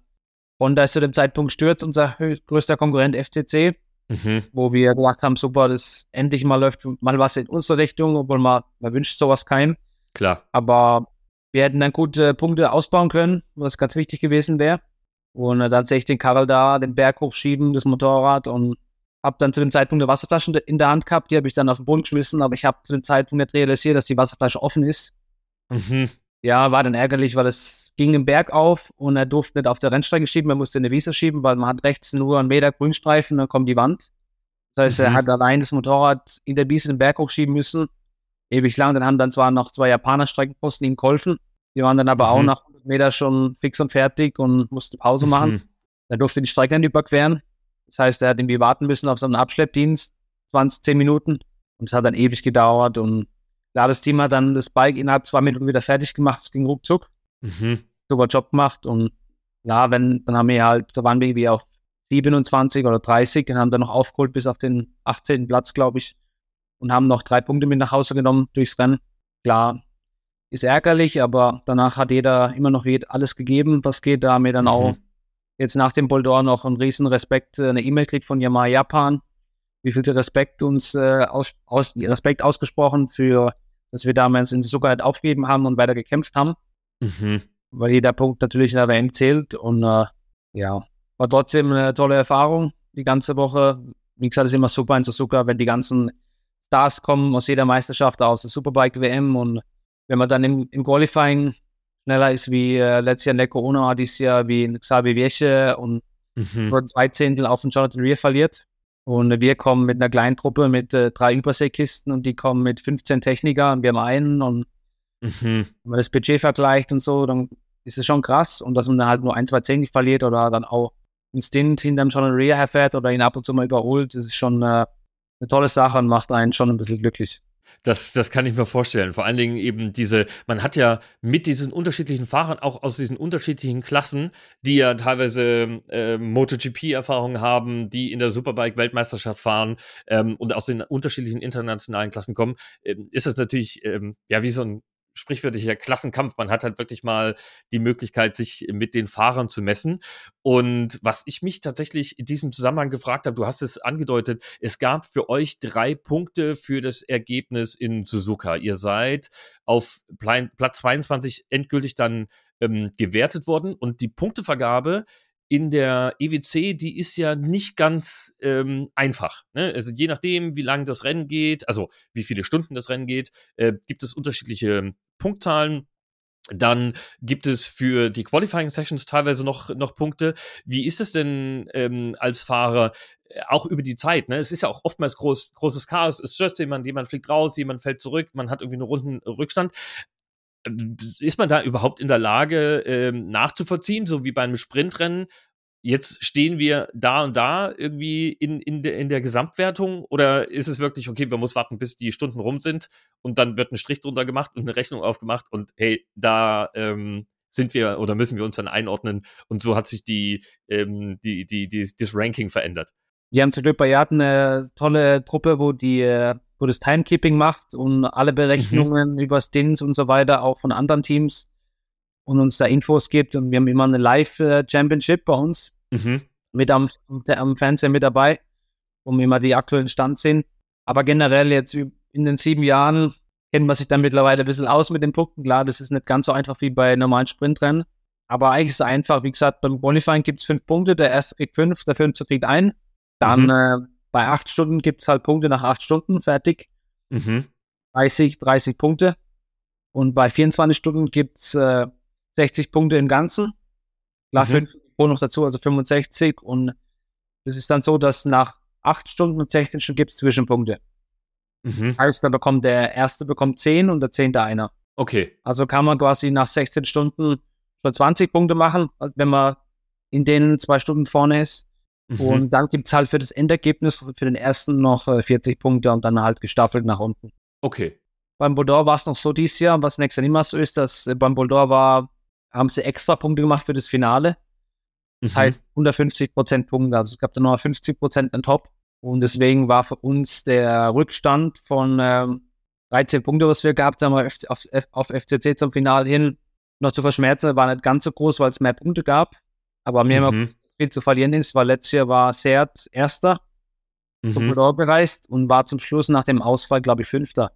Speaker 2: Honda ist zu dem Zeitpunkt stürzt, unser größter Konkurrent FCC, mhm. wo wir gedacht haben, super, das endlich mal läuft mal was in unsere Richtung, obwohl man, man wünscht sowas keinem.
Speaker 1: Klar.
Speaker 2: Aber wir hätten dann gute Punkte ausbauen können, was ganz wichtig gewesen wäre. Und dann sehe ich den Karl da, den Berg hochschieben, das Motorrad und habe dann zu dem Zeitpunkt eine Wasserflasche in der Hand gehabt, die habe ich dann auf den Boden geschmissen, aber ich habe zu dem Zeitpunkt nicht realisiert, dass die Wasserflasche offen ist. Mhm. Ja, war dann ärgerlich, weil es ging im Berg auf und er durfte nicht auf der Rennstrecke schieben, er musste eine Wiese schieben, weil man hat rechts nur einen Meter Grünstreifen, dann kommt die Wand. Das heißt, mhm. er hat allein das Motorrad in der Wiese den Berg hochschieben müssen. Ewig lang. Dann haben dann zwar noch zwei Japaner Streckenposten ihm geholfen. Die waren dann aber mhm. auch nach 100 Meter schon fix und fertig und mussten Pause mhm. machen. Er durfte die Strecke nicht überqueren. Das heißt, er hat irgendwie warten müssen auf so einen Abschleppdienst, 20, 10 Minuten. Und es hat dann ewig gedauert und Klar, das Team hat dann das Bike innerhalb zwei Minuten wieder fertig gemacht. Es ging ruckzuck. Mhm. Super Job gemacht. Und ja, wenn, dann haben wir halt, da waren wir irgendwie auf 27 oder 30 und haben dann noch aufgeholt bis auf den 18. Platz, glaube ich. Und haben noch drei Punkte mit nach Hause genommen durchs Rennen. Klar, ist ärgerlich, aber danach hat jeder immer noch alles gegeben, was geht. Da haben wir dann mhm. auch jetzt nach dem Boldor noch einen riesen Respekt, äh, eine E-Mail kriegt von Yamaha Japan, wie viel Respekt uns äh, aus, aus, Respekt ausgesprochen für dass wir damals in Suzuka halt aufgegeben haben und weiter gekämpft haben. Mhm. Weil jeder Punkt natürlich in der WM zählt. Und äh, ja, war trotzdem eine tolle Erfahrung die ganze Woche. Wie gesagt, ist immer super in Suzuka, wenn die ganzen Stars kommen aus jeder Meisterschaft, aus der Superbike WM. Und wenn man dann im, im Qualifying schneller ist wie äh, letztes Jahr Neko Ono, dieses Jahr wie Xavi Vieche und mhm. nur zwei Zehntel auf den Jonathan Rear verliert, und wir kommen mit einer kleinen Truppe mit äh, drei Überseekisten und die kommen mit 15 Techniker und wir haben einen. Und mhm. wenn man das Budget vergleicht und so, dann ist es schon krass. Und dass man dann halt nur ein, zwei Zehn verliert oder dann auch einen Stint hinterm John Rear herfährt oder ihn ab und zu mal überholt, das ist schon äh, eine tolle Sache und macht einen schon ein bisschen glücklich.
Speaker 1: Das, das kann ich mir vorstellen. Vor allen Dingen eben diese, man hat ja mit diesen unterschiedlichen Fahrern auch aus diesen unterschiedlichen Klassen, die ja teilweise äh, MotoGP-Erfahrungen haben, die in der Superbike-Weltmeisterschaft fahren ähm, und aus den unterschiedlichen internationalen Klassen kommen, äh, ist es natürlich ähm, ja wie so ein sprichwörtlicher Klassenkampf. Man hat halt wirklich mal die Möglichkeit, sich mit den Fahrern zu messen. Und was ich mich tatsächlich in diesem Zusammenhang gefragt habe, du hast es angedeutet, es gab für euch drei Punkte für das Ergebnis in Suzuka. Ihr seid auf Platz 22 endgültig dann ähm, gewertet worden und die Punktevergabe in der EWC, die ist ja nicht ganz ähm, einfach. Ne? Also je nachdem, wie lang das Rennen geht, also wie viele Stunden das Rennen geht, äh, gibt es unterschiedliche Punktzahlen. Dann gibt es für die Qualifying Sessions teilweise noch, noch Punkte. Wie ist es denn ähm, als Fahrer äh, auch über die Zeit? Ne? Es ist ja auch oftmals groß, großes Chaos. Es stürzt jemand, jemand fliegt raus, jemand fällt zurück, man hat irgendwie einen runden Rückstand. Ist man da überhaupt in der Lage, ähm, nachzuvollziehen, so wie bei einem Sprintrennen? jetzt stehen wir da und da irgendwie in, in, de, in der Gesamtwertung oder ist es wirklich, okay, man muss warten, bis die Stunden rum sind und dann wird ein Strich drunter gemacht und eine Rechnung aufgemacht und hey, da ähm, sind wir oder müssen wir uns dann einordnen und so hat sich die, ähm, die, die, die, das Ranking verändert.
Speaker 2: Wir haben zum Glück bei Yard eine tolle Truppe, wo die äh, wo das Timekeeping macht und alle Berechnungen mhm. über Stints und so weiter auch von anderen Teams und uns da Infos gibt. Und wir haben immer eine Live-Championship bei uns mhm. mit am, am Fernseher mit dabei, wo wir immer die aktuellen Stand sind. Aber generell jetzt in den sieben Jahren kennt man sich dann mittlerweile ein bisschen aus mit den Punkten. Klar, das ist nicht ganz so einfach wie bei normalen Sprintrennen. Aber eigentlich ist es einfach, wie gesagt, beim Qualifying gibt es fünf Punkte, der erste kriegt fünf, der fünfte kriegt ein. Dann mhm. äh, bei acht Stunden gibt es halt Punkte nach acht Stunden, fertig. Mhm. 30, 30 Punkte. Und bei 24 Stunden gibt es äh, 60 Punkte im Ganzen. Klar, mhm. fünf Bonus dazu, also 65. Und das ist dann so, dass nach acht Stunden und 16 Stunden gibt es Zwischenpunkte. Mhm. Heißt, da bekommt der erste bekommt 10 und der zehnte einer.
Speaker 1: Okay.
Speaker 2: Also kann man quasi nach 16 Stunden schon 20 Punkte machen, wenn man in den zwei Stunden vorne ist. Mhm. Und dann gibt es halt für das Endergebnis für den ersten noch 40 äh, Punkte und dann halt gestaffelt nach unten.
Speaker 1: Okay.
Speaker 2: Beim Boldor war es noch so dieses Jahr, was nächstes Jahr nicht mehr so ist, dass äh, beim Boldor war, haben sie extra Punkte gemacht für das Finale. Das mhm. heißt 150 Prozent Punkte, also es gab dann noch 50 Prozent an Top. Und deswegen war für uns der Rückstand von ähm, 13 Punkte, was wir gehabt haben, auf, auf, auf FCC zum Finale hin, noch zu verschmerzen, war nicht ganz so groß, weil es mehr Punkte gab. Aber mir mhm. Viel zu verlieren ist, weil letztes Jahr war Seat Erster mhm. zum bereist und war zum Schluss nach dem Ausfall, glaube ich, Fünfter.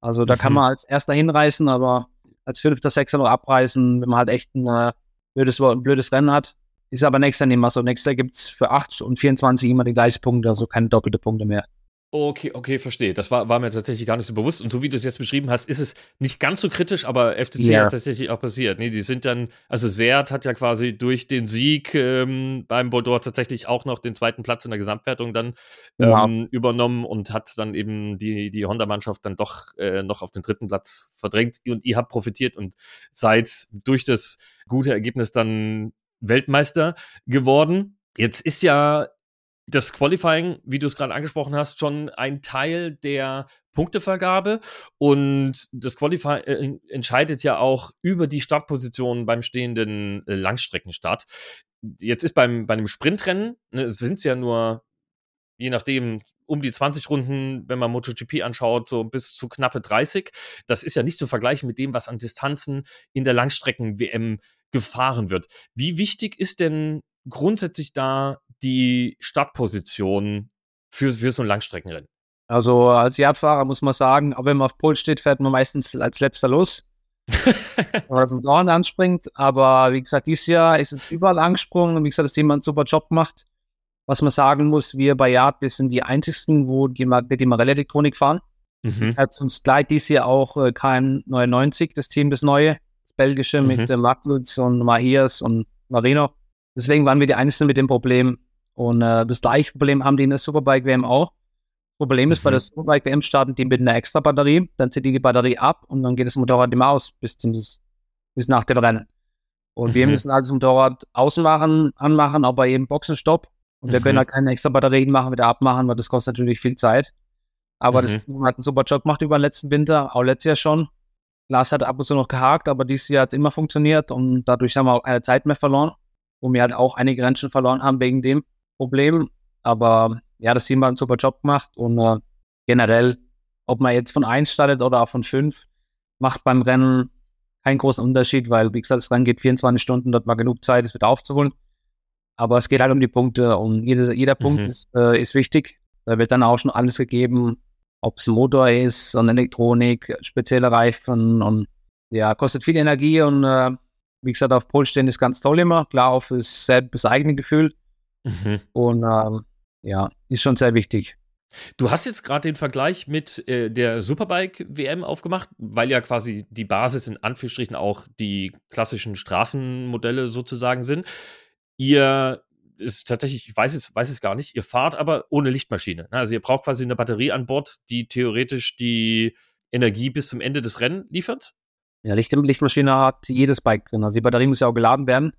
Speaker 2: Also da mhm. kann man als Erster hinreißen, aber als Fünfter, Sechster noch abreißen, wenn man halt echt ein äh, blödes, ein blödes Rennen hat. Ist aber nächstes Jahr nicht mehr so. Nächstes Jahr gibt es für 8 und 24 immer die gleichen Punkte, also keine doppelte Punkte mehr.
Speaker 1: Okay, okay, verstehe. Das war, war mir tatsächlich gar nicht so bewusst. Und so wie du es jetzt beschrieben hast, ist es nicht ganz so kritisch, aber FCC ja. hat tatsächlich auch passiert. Nee, die sind dann, also Seat hat ja quasi durch den Sieg ähm, beim Bordeaux tatsächlich auch noch den zweiten Platz in der Gesamtwertung dann ja. ähm, übernommen und hat dann eben die, die Honda-Mannschaft dann doch äh, noch auf den dritten Platz verdrängt. Und ihr habt profitiert und seid durch das gute Ergebnis dann Weltmeister geworden. Jetzt ist ja das Qualifying, wie du es gerade angesprochen hast, schon ein Teil der Punktevergabe und das Qualifying äh, entscheidet ja auch über die Startposition beim stehenden äh, Langstreckenstart. Jetzt ist beim, bei einem Sprintrennen, ne, sind es ja nur, je nachdem, um die 20 Runden, wenn man MotoGP anschaut, so bis zu knappe 30. Das ist ja nicht zu vergleichen mit dem, was an Distanzen in der Langstrecken-WM gefahren wird. Wie wichtig ist denn grundsätzlich da die Startposition für, für so ein Langstreckenrennen?
Speaker 2: Also als Jagdfahrer muss man sagen, auch wenn man auf Pol steht, fährt man meistens als letzter los. oder zum Dorn anspringt. Aber wie gesagt, dieses Jahr ist es überall angesprungen und wie gesagt, dass jemand einen super Job macht. Was man sagen muss, wir bei Yard, wir sind die einzigsten, wo die, die Marell-Elektronik fahren. Mhm. Hat uns gleich dieses Jahr auch äh, KM99, das Team, das neue, das belgische mhm. mit äh, Magnus und Mahias und Marino. Deswegen waren wir die Einzigen mit dem Problem. Und äh, das gleiche Problem haben die in der Superbike WM auch. Problem ist, mhm. bei der Superbike WM starten die mit einer extra Batterie, dann zieht die die Batterie ab und dann geht das Motorrad immer aus bis, zum, bis nach dem Rennen. Und mhm. wir müssen also das Motorrad außen machen, anmachen, auch bei jedem Boxenstopp. Und wir können mhm. halt keine extra Batterien machen, wieder abmachen, weil das kostet natürlich viel Zeit. Aber das mhm. hat einen super Job gemacht über den letzten Winter, auch letztes Jahr schon. Lars hat ab und zu noch gehakt, aber dieses Jahr hat es immer funktioniert und dadurch haben wir auch keine Zeit mehr verloren, wo wir halt auch einige Rennen schon verloren haben wegen dem Problem. Aber ja, das Team hat einen super Job gemacht und äh, generell, ob man jetzt von 1 startet oder auch von 5, macht beim Rennen keinen großen Unterschied, weil, wie gesagt, das Rennen geht 24 Stunden, dort mal genug Zeit, es wieder aufzuholen. Aber es geht halt um die Punkte und jeder, jeder mhm. Punkt ist, äh, ist wichtig. Da wird dann auch schon alles gegeben, ob es Motor ist und Elektronik, spezielle Reifen und ja, kostet viel Energie und äh, wie gesagt, auf Pol stehen ist ganz toll immer. Klar, auf das, das eigene Gefühl. Mhm. Und ähm, ja, ist schon sehr wichtig.
Speaker 1: Du hast jetzt gerade den Vergleich mit äh, der Superbike-WM aufgemacht, weil ja quasi die Basis in Anführungsstrichen auch die klassischen Straßenmodelle sozusagen sind. Ihr ist tatsächlich, ich weiß es, weiß es gar nicht, ihr fahrt aber ohne Lichtmaschine. Ne? Also ihr braucht quasi eine Batterie an Bord, die theoretisch die Energie bis zum Ende des Rennens liefert.
Speaker 2: Ja, Licht, Lichtmaschine hat jedes Bike drin. Also die Batterie muss ja auch geladen werden.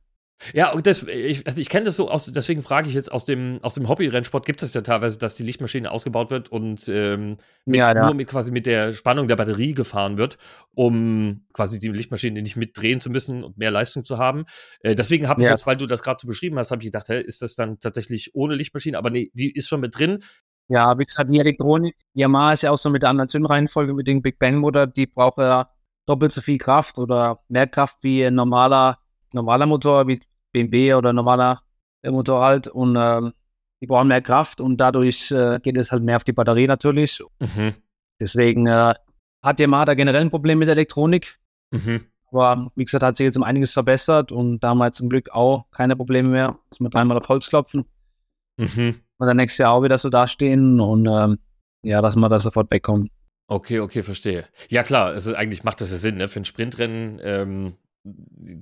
Speaker 1: Ja, das, ich, also ich kenne das so aus, deswegen frage ich jetzt aus dem, aus dem Hobby-Rennsport gibt es ja teilweise, dass die Lichtmaschine ausgebaut wird und ähm, mit, ja, ja. nur mit, quasi mit der Spannung der Batterie gefahren wird, um quasi die Lichtmaschine nicht mitdrehen zu müssen und mehr Leistung zu haben. Äh, deswegen habe ich ja. jetzt, weil du das gerade so beschrieben hast, habe ich gedacht, hä, ist das dann tatsächlich ohne Lichtmaschine? Aber nee, die ist schon mit drin.
Speaker 2: Ja, wie gesagt, die Elektronik, Yamaha ist ja auch so mit der anderen Zündreihenfolge mit dem Big Bang Motor, die braucht ja doppelt so viel Kraft oder mehr Kraft wie ein normaler, normaler Motor, wie BMW oder normaler Motor halt und ähm, die brauchen mehr Kraft und dadurch äh, geht es halt mehr auf die Batterie natürlich. Mhm. Deswegen, äh, hat Yamaha generell ein Problem mit der Elektronik. Mhm. Aber wie gesagt, hat sich jetzt um einiges verbessert und damals zum Glück auch keine Probleme mehr. Muss man dreimal auf Holz klopfen. Mhm. Und dann nächstes Jahr auch wieder so dastehen und ähm, ja, dass man da sofort wegkommt.
Speaker 1: Okay, okay, verstehe. Ja, klar, also eigentlich macht das ja Sinn, ne? Für ein Sprintrennen ähm,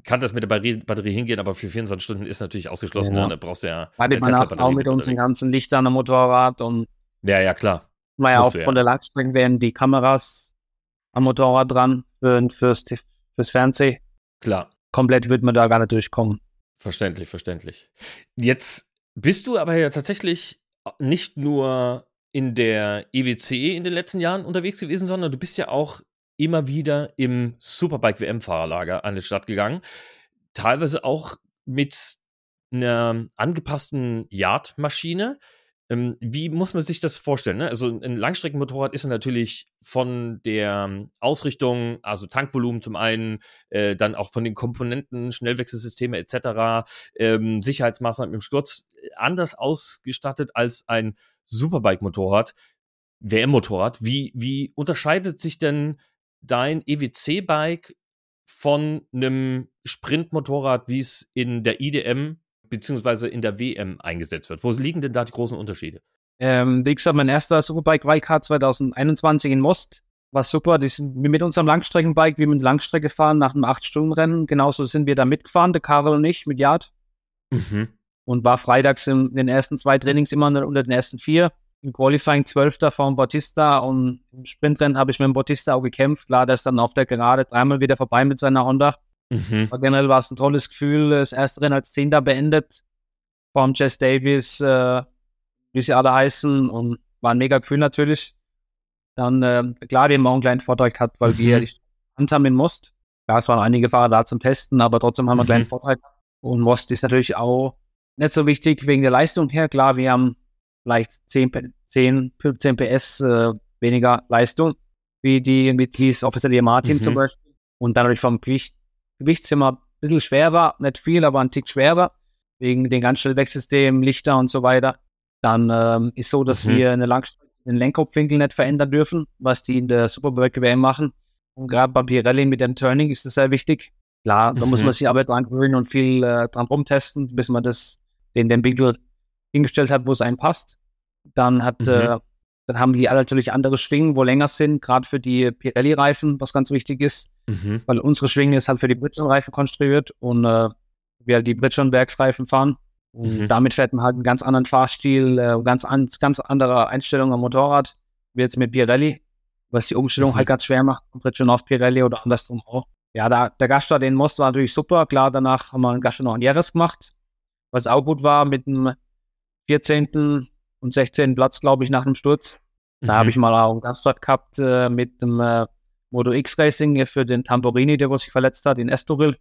Speaker 1: kann das mit der Batterie, hingehen, aber für 24 Stunden ist natürlich ausgeschlossen. Ja. Ne? Da brauchst du ja.
Speaker 2: Hatte man auch, auch mit unseren ganzen Lichtern am Motorrad und.
Speaker 1: Ja, ja, klar.
Speaker 2: War ja auch von ja. der Langstrecke werden die Kameras am Motorrad dran für, fürs, fürs Fernsehen.
Speaker 1: Klar.
Speaker 2: Komplett wird man da gar nicht durchkommen.
Speaker 1: Verständlich, verständlich. Jetzt bist du aber ja tatsächlich nicht nur in der EWC in den letzten Jahren unterwegs gewesen, sondern du bist ja auch immer wieder im Superbike WM-Fahrerlager an die Stadt gegangen. Teilweise auch mit einer angepassten Yard-Maschine. Ähm, wie muss man sich das vorstellen? Ne? Also ein Langstreckenmotorrad ist natürlich von der Ausrichtung, also Tankvolumen zum einen, äh, dann auch von den Komponenten, Schnellwechselsysteme etc., ähm, Sicherheitsmaßnahmen im Sturz äh, anders ausgestattet als ein Superbike-Motorrad, WM-Motorrad. Wie, wie unterscheidet sich denn dein EWC-Bike von einem Sprint-Motorrad, wie es in der IDM beziehungsweise in der WM eingesetzt wird? Wo liegen denn da die großen Unterschiede?
Speaker 2: Ähm, wie gesagt, mein erster Superbike Wildcard 2021 in Most war super. Die sind mit unserem Langstreckenbike, wie mit Langstrecke fahren nach einem 8-Stunden-Rennen. Genauso sind wir da mitgefahren, der Karel und ich mit Yard. Mhm. Und war freitags in, in den ersten zwei Trainings immer unter den ersten vier. Im Qualifying 12. vom Bautista und im Sprintrennen habe ich mit dem Bautista auch gekämpft. Klar, der ist dann auf der Gerade dreimal wieder vorbei mit seiner Honda. Mhm. Aber generell war es ein tolles Gefühl. Das erste Rennen als Zehnter beendet. Vom Jess Davis, äh, wie sie alle heißen. Und war ein mega Gefühl natürlich. Dann, äh, klar, wir haben auch einen kleinen Vorteil gehabt, weil mhm. wir die Hand haben in Most. Ja, es waren einige Fahrer da zum Testen, aber trotzdem haben wir einen kleinen mhm. Vorteil. Und Most ist natürlich auch nicht so wichtig wegen der Leistung her. Klar, wir haben vielleicht 10, 10 15 PS äh, weniger Leistung, wie die, wie das offizielle Yamaha-Team mhm. zum Beispiel. Und dadurch vom Gewicht Gewichtszimmer ein bisschen schwerer, nicht viel, aber ein Tick schwerer, wegen den ganzen Lichter und so weiter. Dann ähm, ist so, dass mhm. wir eine Langstrecke, den Lenkkopfwinkel nicht verändern dürfen, was die in der Superbike WM machen. Und gerade bei Pirelli mit dem Turning ist das sehr wichtig. Klar, da mhm. muss man sich aber dran gewöhnen und viel äh, dran rumtesten, bis man das, den, den Winkel hingestellt hat, wo es einem passt. Dann hat, mhm. äh, dann haben die alle natürlich andere Schwingen, wo länger sind, gerade für die Pirelli-Reifen, was ganz wichtig ist. Mhm. Weil unsere Schwinge ist halt für die Bridgestone-Reifen konstruiert und äh, wir halt die Bridgestone-Werksreifen fahren. Und mhm. damit fährt man halt einen ganz anderen Fahrstil, äh, ganz, an, ganz andere Einstellung am Motorrad, wie jetzt mit Pirelli, was die Umstellung mhm. halt ganz schwer macht, Bridgestone auf Pirelli oder andersrum auch. Ja, da, der Gaststart in Most war natürlich super. Klar, danach haben wir einen Gaststart noch in Jerez gemacht, was auch gut war mit dem 14. und 16. Platz, glaube ich, nach dem Sturz. Da mhm. habe ich mal auch einen Gaststart gehabt äh, mit dem äh, Moto X Racing für den Tamborini, der sich verletzt hat, in Estoril,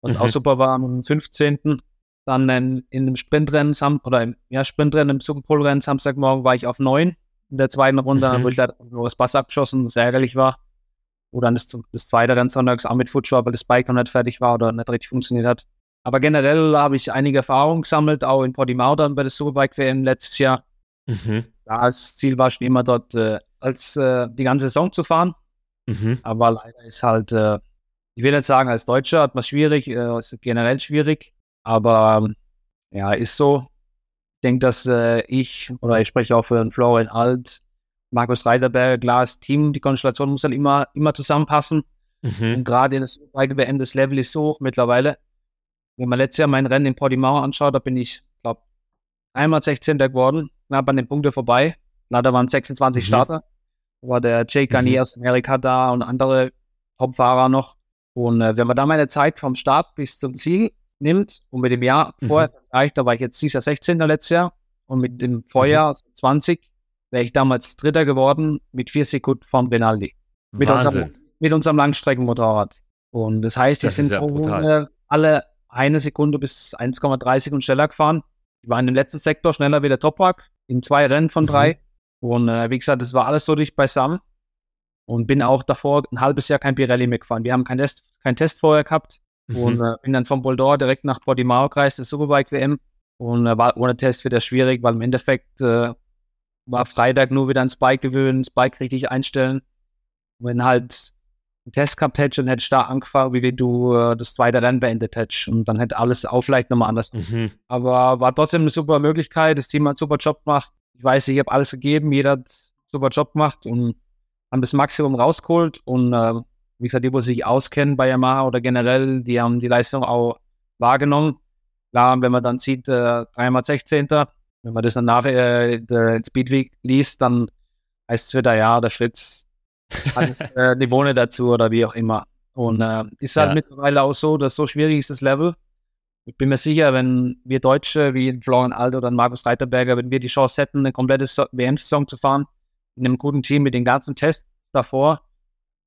Speaker 2: was mhm. auch super war am 15. Dann in, in einem Sprintrennen, oder im ja, Sprintrennen, im Superpol-Rennen, Samstagmorgen war ich auf 9 in der zweiten Runde, mhm. wo ich leider nur das Bass abgeschossen, was ärgerlich war. Oder dann das, das zweite Rennen sonntags auch mit Futsch war, weil das Bike noch nicht fertig war oder nicht richtig funktioniert hat. Aber generell habe ich einige Erfahrungen gesammelt, auch in Portimao dann bei der Superbike WM letztes Jahr. Mhm. Das Ziel war schon immer dort äh, als äh, die ganze Saison zu fahren. Mhm. Aber leider ist halt, äh, ich will nicht sagen, als Deutscher hat man schwierig, äh, ist generell schwierig. Aber ähm, ja, ist so. Ich denke, dass äh, ich oder ich spreche auch für den Florian Alt, Markus Reiterberger, klar, das Team, die Konstellation muss halt immer, immer zusammenpassen. Mhm. Und gerade in das WM, das Level ist so hoch mittlerweile. Wenn man letztes Jahr mein Rennen in Portimao anschaut, da bin ich, glaube einmal 16. geworden, knapp an den Punkten vorbei. Na, da waren 26 mhm. Starter war der Jake Garnier mhm. aus Amerika da und andere Topfahrer noch. Und äh, wenn man da meine Zeit vom Start bis zum Ziel nimmt und mit dem Jahr mhm. vorher vergleicht, da war ich jetzt dieser 16. letztes Jahr und mit dem Vorjahr mhm. 20 wäre ich damals Dritter geworden mit vier Sekunden vom Benaldi. Mit unserem, mit unserem Langstreckenmotorrad. Und das heißt, die sind ja alle eine Sekunde bis 1,3 Sekunden schneller gefahren. Die waren im letzten Sektor schneller wie der Toprak in zwei Rennen von drei. Mhm. Und äh, wie gesagt, das war alles so dicht beisammen. Und bin auch davor ein halbes Jahr kein Pirelli mehr gefahren. Wir haben keinen Test, keinen Test vorher gehabt. Mhm. Und äh, bin dann vom Boldor direkt nach Portimao gereist, der Superbike WM. Und äh, war ohne Test wieder schwierig, weil im Endeffekt äh, war Freitag nur wieder ans Bike gewöhnen, das Bike richtig einstellen. wenn halt einen Test gehabt hättest und hättest da angefangen, wie du äh, das zweite Rennen beendet hättest. Und dann hätte alles auch vielleicht nochmal anders. Mhm. Aber war trotzdem eine super Möglichkeit. Das Team hat einen super Job gemacht. Ich weiß, ich habe alles gegeben. Jeder hat einen super Job gemacht und haben das Maximum rausgeholt. Und äh, wie gesagt, die, die sich auskennen bei Yamaha oder generell, die haben die Leistung auch wahrgenommen. Klar, wenn man dann sieht, äh, dreimal 16. Wenn man das dann nach äh, der Speedweek liest, dann heißt es wieder, ja, der Fritz das äh, nicht dazu oder wie auch immer. Und äh, ist halt ja. mittlerweile auch so, dass so schwierig ist das Level. Ich bin mir sicher, wenn wir Deutsche wie Florian Alt oder Markus Reiterberger, wenn wir die Chance hätten, eine komplette WM-Saison zu fahren, in einem guten Team mit den ganzen Tests davor,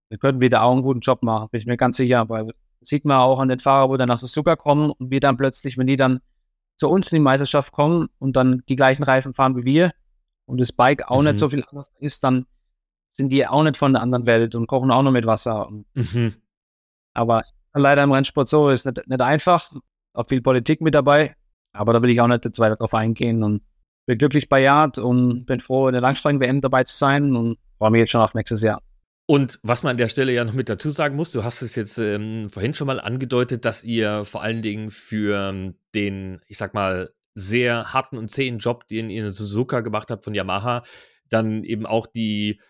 Speaker 2: wir könnten wieder auch einen guten Job machen, bin ich mir ganz sicher. Weil sieht man auch an den Fahrern, wo dann nach Suzuka kommen und wir dann plötzlich, wenn die dann zu uns in die Meisterschaft kommen und dann die gleichen Reifen fahren wie wir und das Bike auch mhm. nicht so viel anders ist, dann sind die auch nicht von der anderen Welt und kochen auch noch mit Wasser. Mhm. Aber leider im Rennsport so ist nicht, nicht einfach. Auch viel Politik mit dabei. Aber da will ich auch nicht jetzt weiter drauf eingehen und bin glücklich bei Yard und bin froh, in der Langstrecken-WM dabei zu sein und freue mich jetzt schon auf nächstes Jahr.
Speaker 1: Und was man an der Stelle ja noch mit dazu sagen muss, du hast es jetzt ähm, vorhin schon mal angedeutet, dass ihr vor allen Dingen für ähm, den, ich sag mal, sehr harten und zähen Job, den ihr in Suzuka gemacht habt von Yamaha, dann eben auch die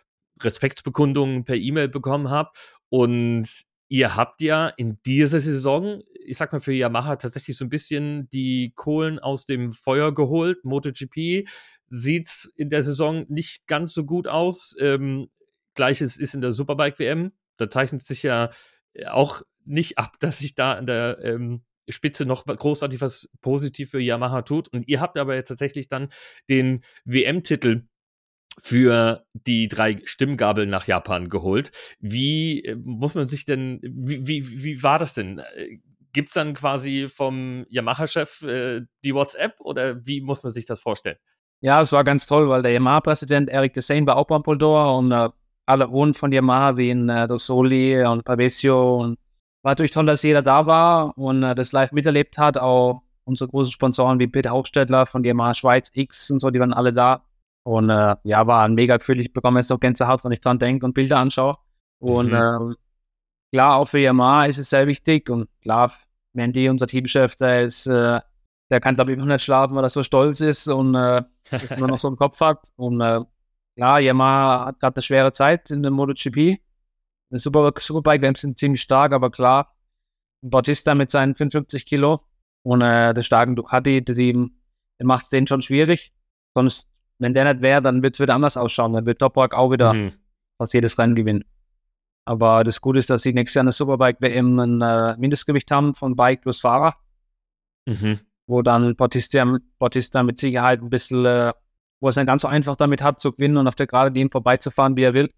Speaker 1: Respektsbekundungen per E-Mail bekommen habt. Und ihr habt ja in dieser Saison, ich sag mal für Yamaha tatsächlich so ein bisschen die Kohlen aus dem Feuer geholt. MotoGP sieht in der Saison nicht ganz so gut aus. Ähm, Gleiches ist in der Superbike-WM. Da zeichnet sich ja äh, auch nicht ab, [LAUGHS] dass sich da an der ähm, Spitze noch großartig was positiv für Yamaha tut. Und ihr habt aber jetzt tatsächlich dann den WM-Titel für die drei Stimmgabeln nach Japan geholt. Wie äh, muss man sich denn, wie, wie, wie war das denn? Äh, Gibt es dann quasi vom Yamaha-Chef äh, die WhatsApp oder wie muss man sich das vorstellen?
Speaker 2: Ja, es war ganz toll, weil der Yamaha-Präsident Eric Desain war auch beim Poldor und äh, alle Wohnen von Yamaha wie in äh, Dosoli und Pavesio. Und war natürlich toll, dass jeder da war und äh, das live miterlebt hat. Auch unsere großen Sponsoren wie Peter Hochstädtler von Yamaha Schweiz X und so, die waren alle da. Und äh, ja, war ein mega Gefühl. Ich bekomme jetzt noch Gänsehaut, wenn ich dran denke und Bilder anschaue. Und mhm. äh, klar, auch für Yamaha ist es sehr wichtig. Und klar, Mandy, unser Teamchef, der ist, äh, der kann, glaube ich, noch nicht schlafen, weil er so stolz ist und äh, das immer noch so im [LAUGHS] Kopf hat. Und äh, Klar, Yamaha hat gerade eine schwere Zeit in der MotoGP. Eine Super, Superbike, wir sind ziemlich stark, aber klar, Bautista mit seinen 55 Kilo und äh, der starken Ducati, die, der macht es denen schon schwierig. Sonst, wenn der nicht wäre, dann wird es wieder anders ausschauen. Dann wird Toprak auch wieder mhm. fast jedes Rennen gewinnen. Aber das Gute ist, dass sie nächstes Jahr eine Superbike-WM ein äh, Mindestgewicht haben von Bike plus Fahrer. Mhm. Wo dann Bautista, Bautista mit Sicherheit ein bisschen äh, wo es dann ganz so einfach damit hat, zu gewinnen und auf der Gerade dem vorbeizufahren, wie er will.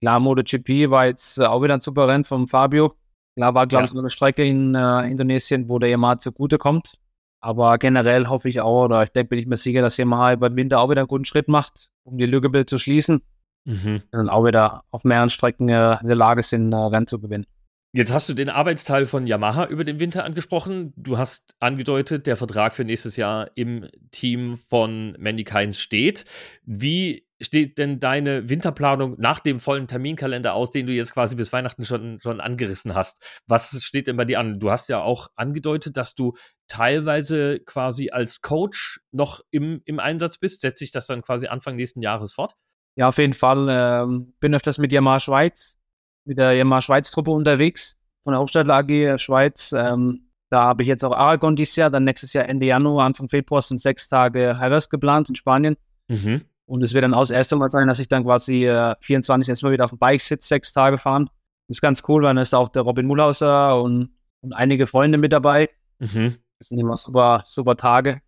Speaker 2: Klar, MotoGP war jetzt äh, auch wieder ein super Rennen von Fabio. Klar, war, glaube ich, ja. eine Strecke in äh, Indonesien, wo der Yamaha zugute kommt. Aber generell hoffe ich auch, oder ich denke, bin ich mir sicher, dass Yamaha beim Winter auch wieder einen guten Schritt macht, um die Lücke zu schließen. Mhm. Und dann auch wieder auf mehreren Strecken äh, in der Lage sind, äh, Rennen zu gewinnen.
Speaker 1: Jetzt hast du den Arbeitsteil von Yamaha über den Winter angesprochen. Du hast angedeutet, der Vertrag für nächstes Jahr im Team von Mandy Kynes steht. Wie steht denn deine Winterplanung nach dem vollen Terminkalender aus, den du jetzt quasi bis Weihnachten schon, schon angerissen hast? Was steht denn bei dir an? Du hast ja auch angedeutet, dass du teilweise quasi als Coach noch im, im Einsatz bist. Setzt sich das dann quasi Anfang nächsten Jahres fort?
Speaker 2: Ja, auf jeden Fall. Ähm, bin öfters mit Yamaha Schweiz mit der Yamaha Schweiz-Truppe unterwegs, von der Hochstadler AG Schweiz. Ähm, da habe ich jetzt auch Aragon dieses Jahr, dann nächstes Jahr Ende Januar, Anfang Februar sind sechs Tage Harris geplant in Spanien. Mhm. Und es wird dann auch das erste Mal sein, dass ich dann quasi äh, 24 jetzt mal wieder auf dem Bike sitze, sechs Tage fahren. Das ist ganz cool, weil dann ist auch der Robin Mullhauser und, und einige Freunde mit dabei. Mhm. Das sind immer super, super Tage.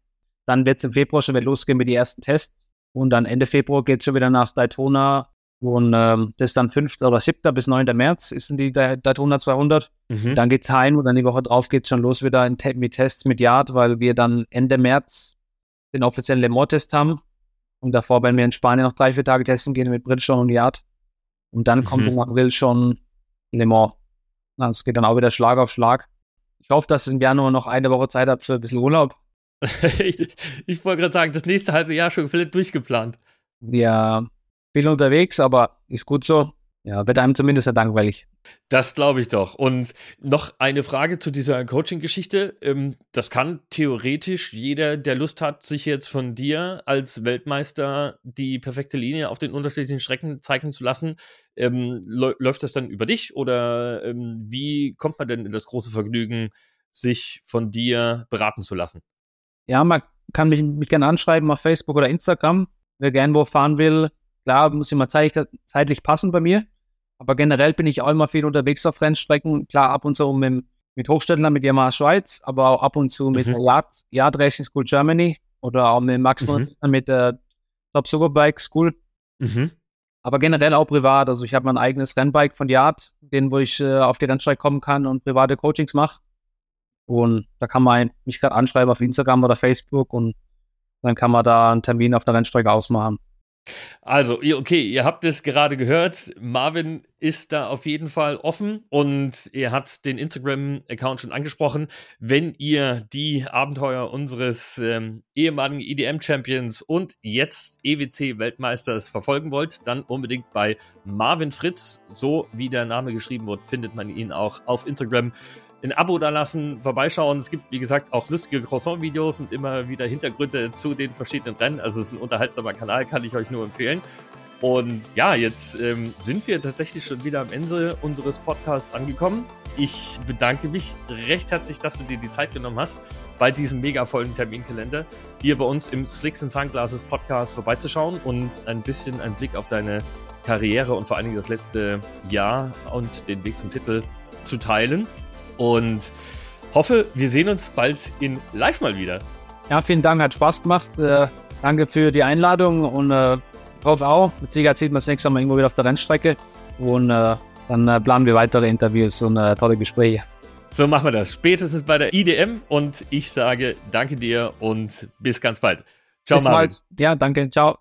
Speaker 2: Dann wird es im Februar schon wieder losgehen mit den ersten Tests. Und dann Ende Februar geht es schon wieder nach Daytona und ähm, das ist dann 5. oder 7. bis 9. März ist die Daytona 200. Mhm. Dann geht's heim und dann die Woche drauf geht's schon los wieder in, mit Tests mit Yard, weil wir dann Ende März den offiziellen Le Mans-Test haben. Und davor werden wir in Spanien noch drei, vier Tage testen gehen mit Bridgestone und Yard. Und dann mhm. kommt im April schon Le Mans. Es geht dann auch wieder Schlag auf Schlag. Ich hoffe, dass ich im Januar noch eine Woche Zeit habe für ein bisschen Urlaub.
Speaker 1: ich, [LAUGHS] ich wollte gerade sagen, das nächste halbe Jahr schon komplett durchgeplant.
Speaker 2: Ja, viel unterwegs, aber ist gut so. Ja, wird einem zumindest sehr langweilig.
Speaker 1: Das glaube ich doch. Und noch eine Frage zu dieser Coaching-Geschichte. Ähm, das kann theoretisch jeder, der Lust hat, sich jetzt von dir als Weltmeister die perfekte Linie auf den unterschiedlichen Strecken zeigen zu lassen. Ähm, läuft das dann über dich oder ähm, wie kommt man denn in das große Vergnügen, sich von dir beraten zu lassen?
Speaker 2: Ja, man kann mich, mich gerne anschreiben auf Facebook oder Instagram. Wer gern wo fahren will, klar, muss immer zeitlich passen bei mir. Aber generell bin ich auch immer viel unterwegs auf Rennstrecken. Klar, ab und zu mit, mit Hochstädtler, mit Yamaha Schweiz, aber auch ab und zu mit mhm. der Yard, Yard Racing School Germany oder auch mit Max mhm. mit der Top Superbike School. Mhm. Aber generell auch privat. Also ich habe mein eigenes Rennbike von Yard, den wo ich äh, auf die Rennstrecke kommen kann und private Coachings mache. Und da kann man mich gerade anschreiben auf Instagram oder Facebook und dann kann man da einen Termin auf der Rennstrecke ausmachen.
Speaker 1: Also, okay, ihr habt es gerade gehört. Marvin ist da auf jeden Fall offen und er hat den Instagram-Account schon angesprochen. Wenn ihr die Abenteuer unseres ähm, ehemaligen EDM-Champions und jetzt EWC-Weltmeisters verfolgen wollt, dann unbedingt bei Marvin Fritz. So wie der Name geschrieben wird, findet man ihn auch auf Instagram ein Abo da lassen, vorbeischauen. Es gibt, wie gesagt, auch lustige Croissant-Videos und immer wieder Hintergründe zu den verschiedenen Rennen. Also es ist ein unterhaltsamer Kanal, kann ich euch nur empfehlen. Und ja, jetzt ähm, sind wir tatsächlich schon wieder am Ende unseres Podcasts angekommen. Ich bedanke mich recht herzlich, dass du dir die Zeit genommen hast, bei diesem mega vollen Terminkalender hier bei uns im Slicks and Sunglasses Podcast vorbeizuschauen und ein bisschen einen Blick auf deine Karriere und vor allen Dingen das letzte Jahr und den Weg zum Titel zu teilen und hoffe, wir sehen uns bald in Live mal wieder.
Speaker 2: Ja, vielen Dank, hat Spaß gemacht. Äh, danke für die Einladung und äh, hoffe auch, mit Sicherheit sieht man das nächste Mal irgendwo wieder auf der Rennstrecke und äh, dann äh, planen wir weitere Interviews und äh, tolle Gespräche.
Speaker 1: So machen wir das. Spätestens bei der IDM und ich sage danke dir und bis ganz bald.
Speaker 2: Ciao, bis bald. Ja, danke. Ciao.